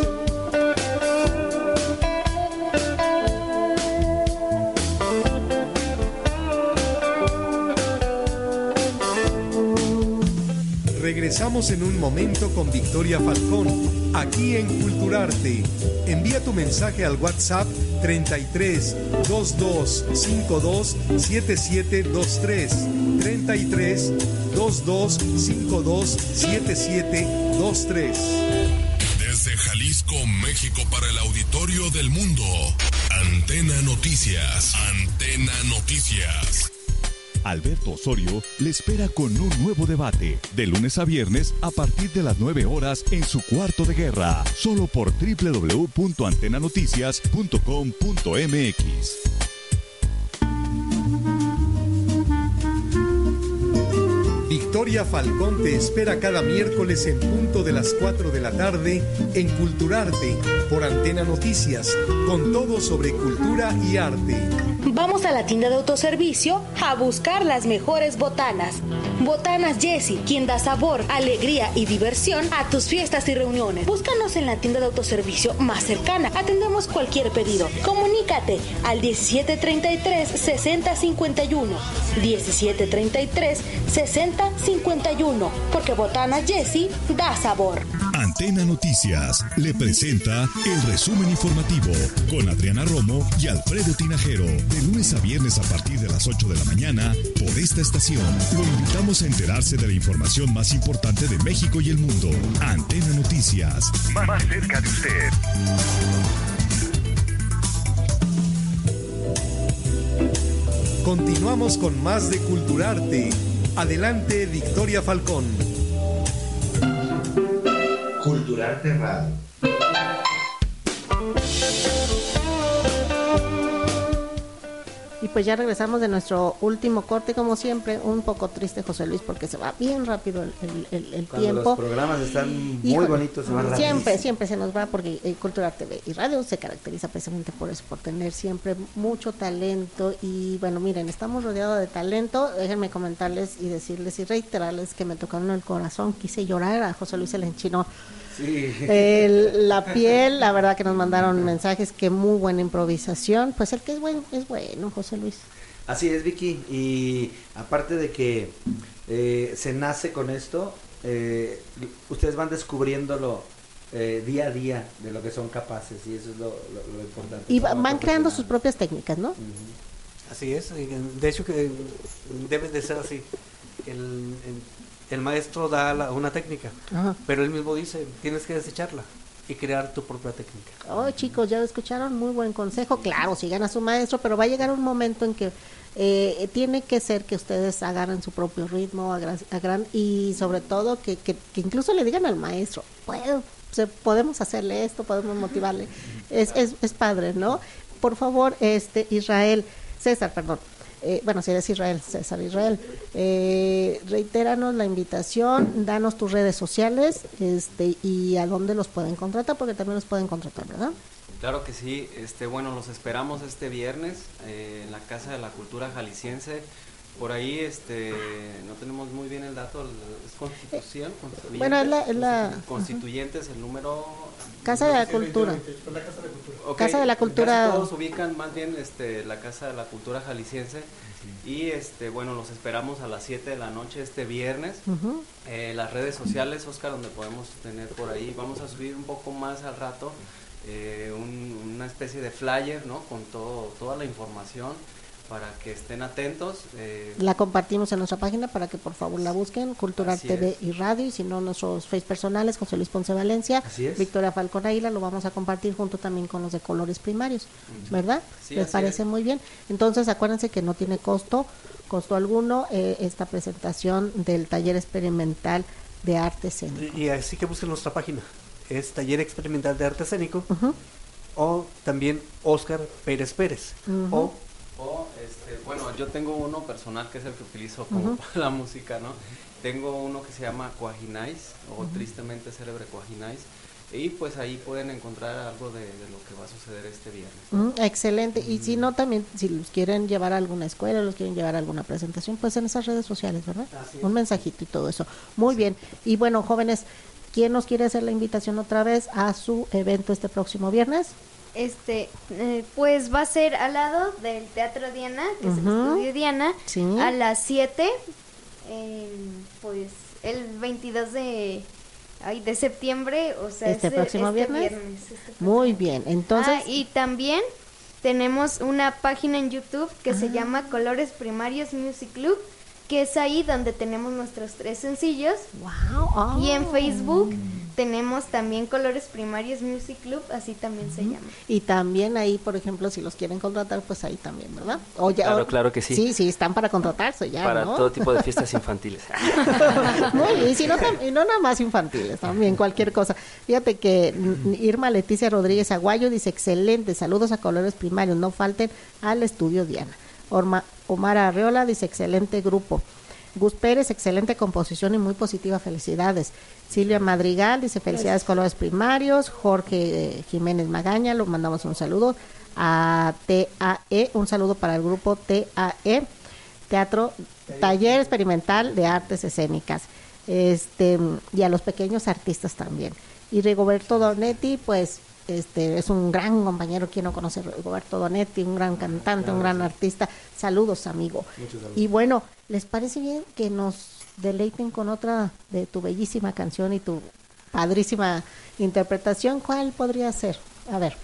Regresamos en un momento con Victoria Falcón, aquí en Culturarte. Envía tu mensaje al WhatsApp 33 22 52 7723. 33 22 52 7723. Desde Jalisco, México, para el auditorio del mundo. Antena Noticias. Antena Noticias. Alberto Osorio le espera con un nuevo debate, de lunes a viernes a partir de las 9 horas en su cuarto de guerra, solo por www.antenanoticias.com.mx. Victoria Falcón te espera cada miércoles en punto de las 4 de la tarde en Culturarte por Antena Noticias, con todo sobre cultura y arte. Vamos a la tienda de autoservicio a buscar las mejores botanas. Botanas Jessie, quien da sabor, alegría y diversión a tus fiestas y reuniones. Búscanos en la tienda de autoservicio más cercana. Atendemos cualquier pedido. Comunícate al 1733-6051. 1733-6051. Porque Botanas Jessie da sabor. Antena Noticias le presenta el resumen informativo con Adriana Romo y Alfredo Tinajero, de lunes a viernes a partir de las 8 de la mañana por esta estación. Lo invitamos a enterarse de la información más importante de México y el mundo. Antena Noticias, más cerca de usted. Continuamos con más de Culturarte. Adelante, Victoria Falcón. Culturarte Radio. Y pues ya regresamos de nuestro último corte, como siempre, un poco triste José Luis porque se va bien rápido el, el- el- el tiempo. los programas están muy Híjole, bonitos, se van Siempre, rapidísimo. siempre se nos va porque eh, Cultura TV y Radio se caracteriza precisamente por eso, por tener siempre mucho talento. Y bueno, miren, estamos rodeados de talento. Déjenme comentarles y decirles y reiterarles que me tocaron el corazón. Quise llorar, a José Luis se le enchinó Sí. el- la piel. La verdad que nos mandaron mensajes que muy buena improvisación. Pues el que es bueno, es bueno, José Luis. Así es, Vicky. Y aparte de que eh, se nace con esto, eh, ustedes van descubriéndolo eh, día a día de lo que son capaces y eso es lo, lo- lo importante. Y va- van creando sus propias técnicas, ¿no? Así es, de hecho que debe de ser así. El, el- el maestro da la- una técnica, Ajá. pero él mismo dice, tienes que desecharla y crear tu propia técnica. Oh, chicos, ya lo escucharon, muy buen consejo. Claro, sigan a su maestro, pero va a llegar un momento en que eh, tiene que ser que ustedes agarren su propio ritmo agra- agran- y sobre todo que, que- que incluso le digan al maestro, "Puedo, se- podemos hacerle esto, podemos motivarle. Es, es, es padre, ¿no? Por favor, este Israel, César, perdón. Eh, bueno, si eres Israel, César Israel, eh, reitéranos la invitación, danos tus redes sociales este, y a dónde los pueden contratar, porque también los pueden contratar, ¿verdad? Claro que sí, este, bueno, los esperamos este viernes eh, en la Casa de la Cultura Jalisciense. Por ahí este, no tenemos muy bien el dato, es Constitución, Constituyentes, Bueno, es la- es la- Constituyentes, el número... Casa de la Cultura. Casa de la Cultura. casi todos ubican más bien este, la Casa de la Cultura Jalisciense y este, bueno, los esperamos a las 7 de la noche este viernes. Eh, las redes sociales, Oscar, donde podemos tener por ahí, vamos a subir un poco más al rato eh, un- una especie de flyer, ¿no? Con todo, toda la información para que estén atentos. eh, La compartimos en nuestra página para que por favor la busquen, Cultural Así TV es. y Radio, y si no, nuestros face personales, José Luis Ponce Valencia. Victoria Falcón Aguila, lo vamos a compartir junto también con los de colores primarios, ¿verdad? Sí, ¿Les parece es. muy bien? Entonces, acuérdense que no tiene costo, costo alguno, eh, esta presentación del taller experimental de arte escénico. Y así que busquen nuestra página. Es Taller Experimental de Arte Escénico. O también Oscar Pérez Pérez. O O, bueno, yo tengo uno personal que es el que utilizo como para la música, ¿no? Tengo uno que se llama Cuajinais, o tristemente célebre Cuajinais, y pues ahí pueden encontrar algo de, de lo que va a suceder este viernes. Mm, excelente. Y si no, también, si los quieren llevar a alguna escuela, los quieren llevar a alguna presentación, pues en esas redes sociales, ¿verdad? Un mensajito y todo eso. Muy bien. Y bueno, jóvenes, ¿quién nos quiere hacer la invitación otra vez a su evento este próximo viernes? Este, eh, pues va a ser al lado del Teatro Diana, que es el estudio Diana, Sí. a las 7, pues el 22 de, ay, de septiembre, o sea, ¿Este próximo viernes? este Muy bien. Entonces, Ah, y también tenemos una página en YouTube que se llama Colores Primarios Music Club, que es ahí donde tenemos nuestros tres sencillos. Wow. Y en Oh. Facebook tenemos también Colores Primarios Music Club, así también se llama. y también ahí, por ejemplo, si los quieren contratar, pues ahí también, ¿verdad? O ya- Claro, o- claro que sí. Sí, sí, están para contratarse ya, para ¿no? todo tipo de fiestas infantiles. Muy bien, y, si no, y no nada más infantiles, también cualquier cosa. Fíjate que Irma Leticia Rodríguez Aguayo dice, excelente, saludos a Colores Primarios, no falten al estudio Diana. Orma- Omar Arreola dice, excelente grupo. Gus Pérez, excelente composición y muy positiva, felicidades. Silvia Madrigal dice, felicidades Colores Primarios. Jorge eh, Jiménez Magaña, lo mandamos un saludo. A TAE, un saludo para el grupo TAE. Teatro Taller Experimental de Artes Escénicas. Este, y a los pequeños artistas también. Y Rigoberto Donetti, pues, este, es un gran compañero, quien no conoce a Rigoberto Donetti, un gran cantante, un gran artista. Saludos, amigo. Saludos. Y bueno, ¿les parece bien que nos deleiten con otra de tu bellísima canción y tu padrísima interpretación? ¿Cuál podría ser? A ver.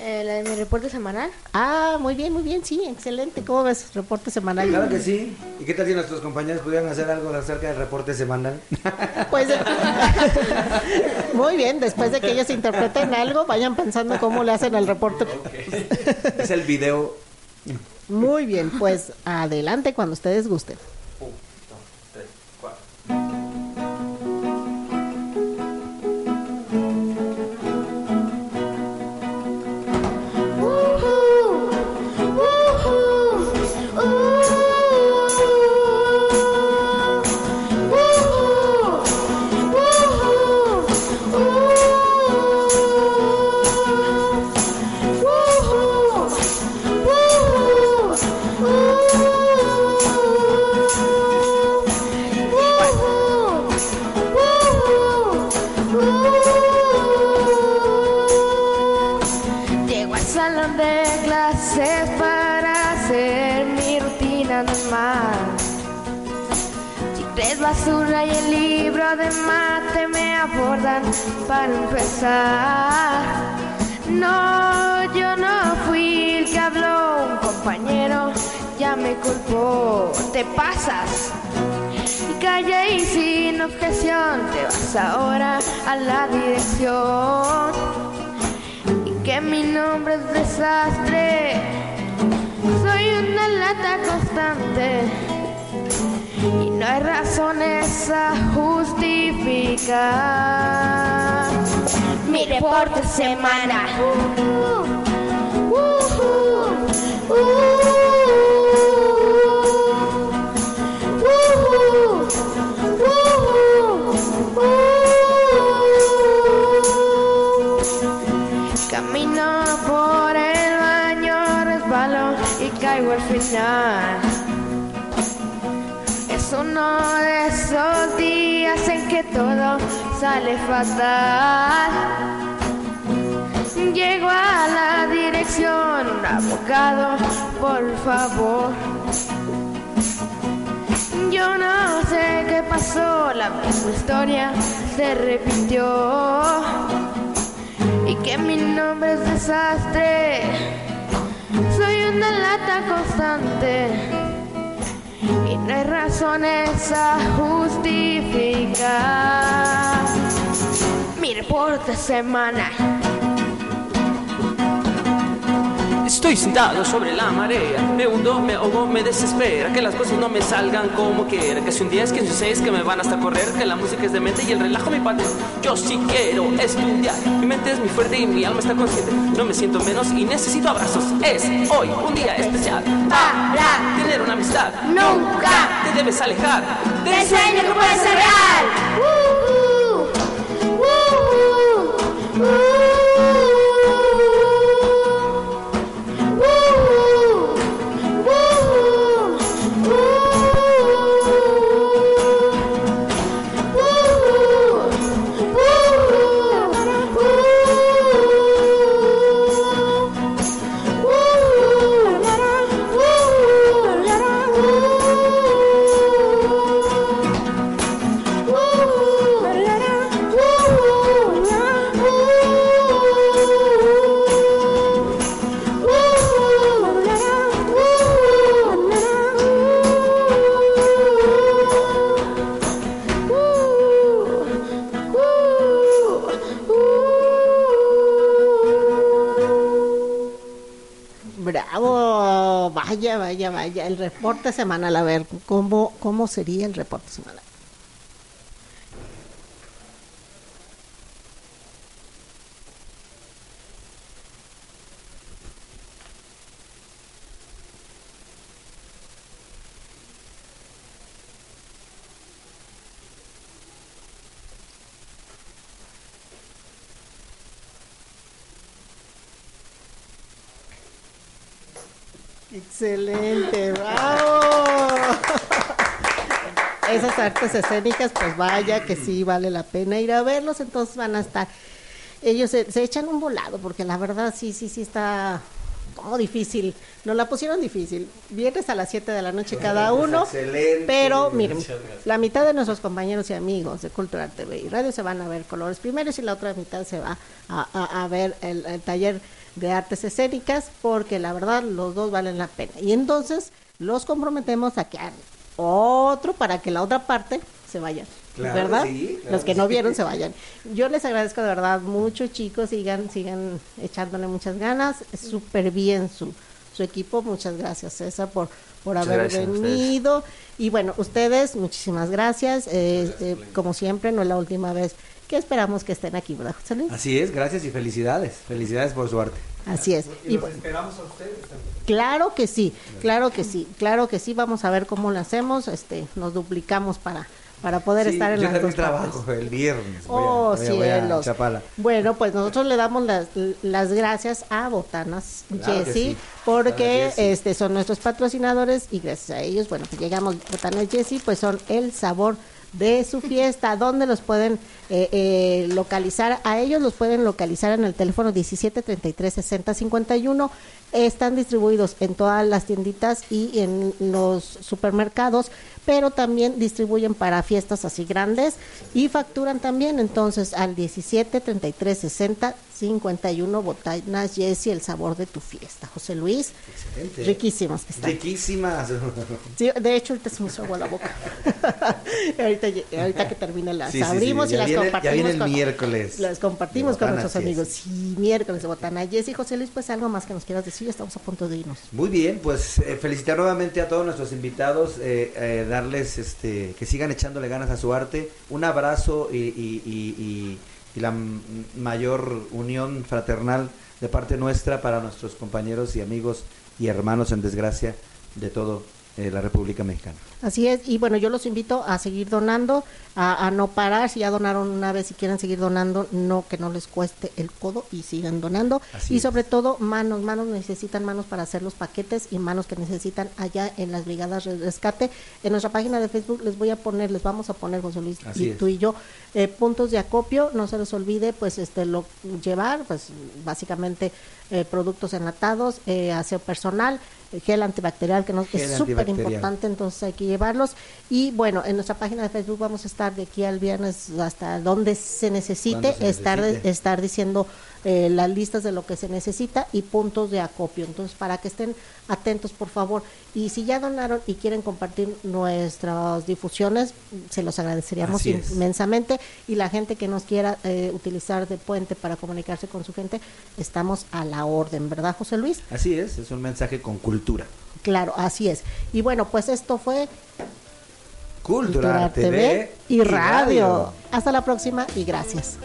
Eh, la de mi reporte semanal. Ah, muy bien, muy bien, sí, excelente. ¿Cómo ves? Reporte semanal. Claro que sí. ¿Y qué tal si nuestros compañeros pudieran hacer algo acerca del reporte semanal? Pues muy bien, después de que ellos interpreten algo, vayan pensando cómo le hacen al reporte. es el video. Muy bien, pues adelante cuando ustedes gusten. Para empezar. No, yo no fui el que habló, un compañero ya me culpó. Te pasas. Y calla y sin objeción te vas ahora a la dirección y que mi nombre es desastre. Soy una lata constante y no hay razones a justificar. Mi reporte semanal. Uh, Camino por el baño, resbalo y caigo al final. Es uno de esos días en que todo sale fatal. Llego a la dirección, un abogado, por favor. Yo no sé qué pasó, la misma historia se repitió. Y que mi nombre es desastre. Soy una lata constante y no hay razones a justificar mi reporte semanal. Estoy sentado sobre la marea, me hundo, me ahogo, me desespera que las cosas no me salgan como quiera. Que si un 10, que si un 6, que me van hasta correr, que la música es de mente y el relajo mi padre. Yo sí quiero estudiar, mi mente es muy fuerte y mi alma está consciente. No me siento menos y necesito abrazos. Es hoy un día especial para tener una amistad. Nunca te debes alejar del sueño que puede ser real. El reporte semanal, a ver, ¿cómo, cómo sería el reporte semanal? Excelente, bravo. Esas artes escénicas, pues vaya que sí vale la pena ir a verlos, entonces van a estar, ellos se, se echan un volado, porque la verdad sí, sí, sí está como difícil, nos la pusieron difícil, viernes a las 7 de la noche cada uno, Excelente. pero miren, la mitad de nuestros compañeros y amigos de Cultural TV y Radio se van a ver colores primeros y la otra mitad se va a, a- a ver el, el taller de artes escénicas porque la verdad los dos valen la pena. Y entonces los comprometemos a que hagan otro para que la otra parte se vayan. Claro, ¿Verdad? sí, claro los que no sí. vieron se vayan. Yo les agradezco de verdad mucho, chicos. Sigan, sigan echándole muchas ganas. Súper bien su, su equipo. Muchas gracias, César, por, por Muchas haber venido. Y bueno, ustedes, muchísimas gracias. Eh, eh, como siempre, no es la última vez que esperamos que estén aquí, ¿verdad, José Luis? Así es, gracias y felicidades. Felicidades por su arte. Así es. Y Y los bueno, esperamos a ustedes también. Claro que sí, claro que sí, claro que sí. Vamos a ver cómo lo hacemos. Este, nos duplicamos para para poder Sí, estar en yo las también dos partes. trabajo el viernes. Voy a- Oh, a- voy a cielos. Chapala. Bueno, pues nosotros le damos las, las gracias a Botanas Claro Jessy, sí. porque este son nuestros patrocinadores y gracias a ellos, bueno, pues llegamos Botanas Jessy, pues son el sabor de su fiesta, donde los pueden eh, eh, localizar, a ellos los pueden localizar en el teléfono 17 33 60 51, están distribuidos en todas las tienditas y en los supermercados, pero también distribuyen para fiestas así grandes y facturan también entonces al 17 33 60 51 botanas Jessy el sabor de tu fiesta José Luis Excelente. riquísimas que están Riquísimas. Sí, de hecho ahorita se me agua la boca ahorita, ahorita que termine las Sí, sí, sí, abrimos y las viene- ya compartimos viene el con, miércoles. Las compartimos con nuestros amigos. Jessy. sí miércoles de botana. Jessy José Luis pues algo más que nos quieras decir. Estamos a punto de irnos. Muy bien, pues eh, felicitar nuevamente a todos nuestros invitados, eh, eh, darles este, que sigan echándole ganas a su arte, un abrazo y, y- y- y- la mayor unión fraternal de parte nuestra para nuestros compañeros y amigos y hermanos en desgracia de todo eh, la República Mexicana. Así es, y bueno, yo los invito a seguir donando, a, a no parar, si ya donaron una vez y quieren seguir donando, no que no les cueste el codo y sigan donando. Así y es. sobre todo manos, manos necesitan manos para hacer los paquetes y manos que necesitan allá en las brigadas de rescate. En nuestra página de Facebook les voy a poner, les vamos a poner, José Luis, Así y tú y yo, eh, puntos de acopio, no se les olvide pues este lo llevar, pues básicamente eh, productos enlatados, eh, aseo personal, gel antibacterial que nos, es súper importante, entonces hay que llevarlos. Y bueno, en nuestra página de Facebook vamos a estar de aquí al viernes hasta donde se necesite, se estar, necesite. estar diciendo eh, las listas de lo que se necesita y puntos de acopio. Entonces, para que estén atentos, por favor. Y si ya donaron y quieren compartir nuestras difusiones, se los agradeceríamos inmensamente. Y la gente que nos quiera eh, utilizar de puente para comunicarse con su gente, estamos a la orden, ¿verdad, José Luis? Así es, es un mensaje con cultura. Claro, así es. Y bueno, pues esto fue Cultural TV, y radio. Hasta la próxima y gracias.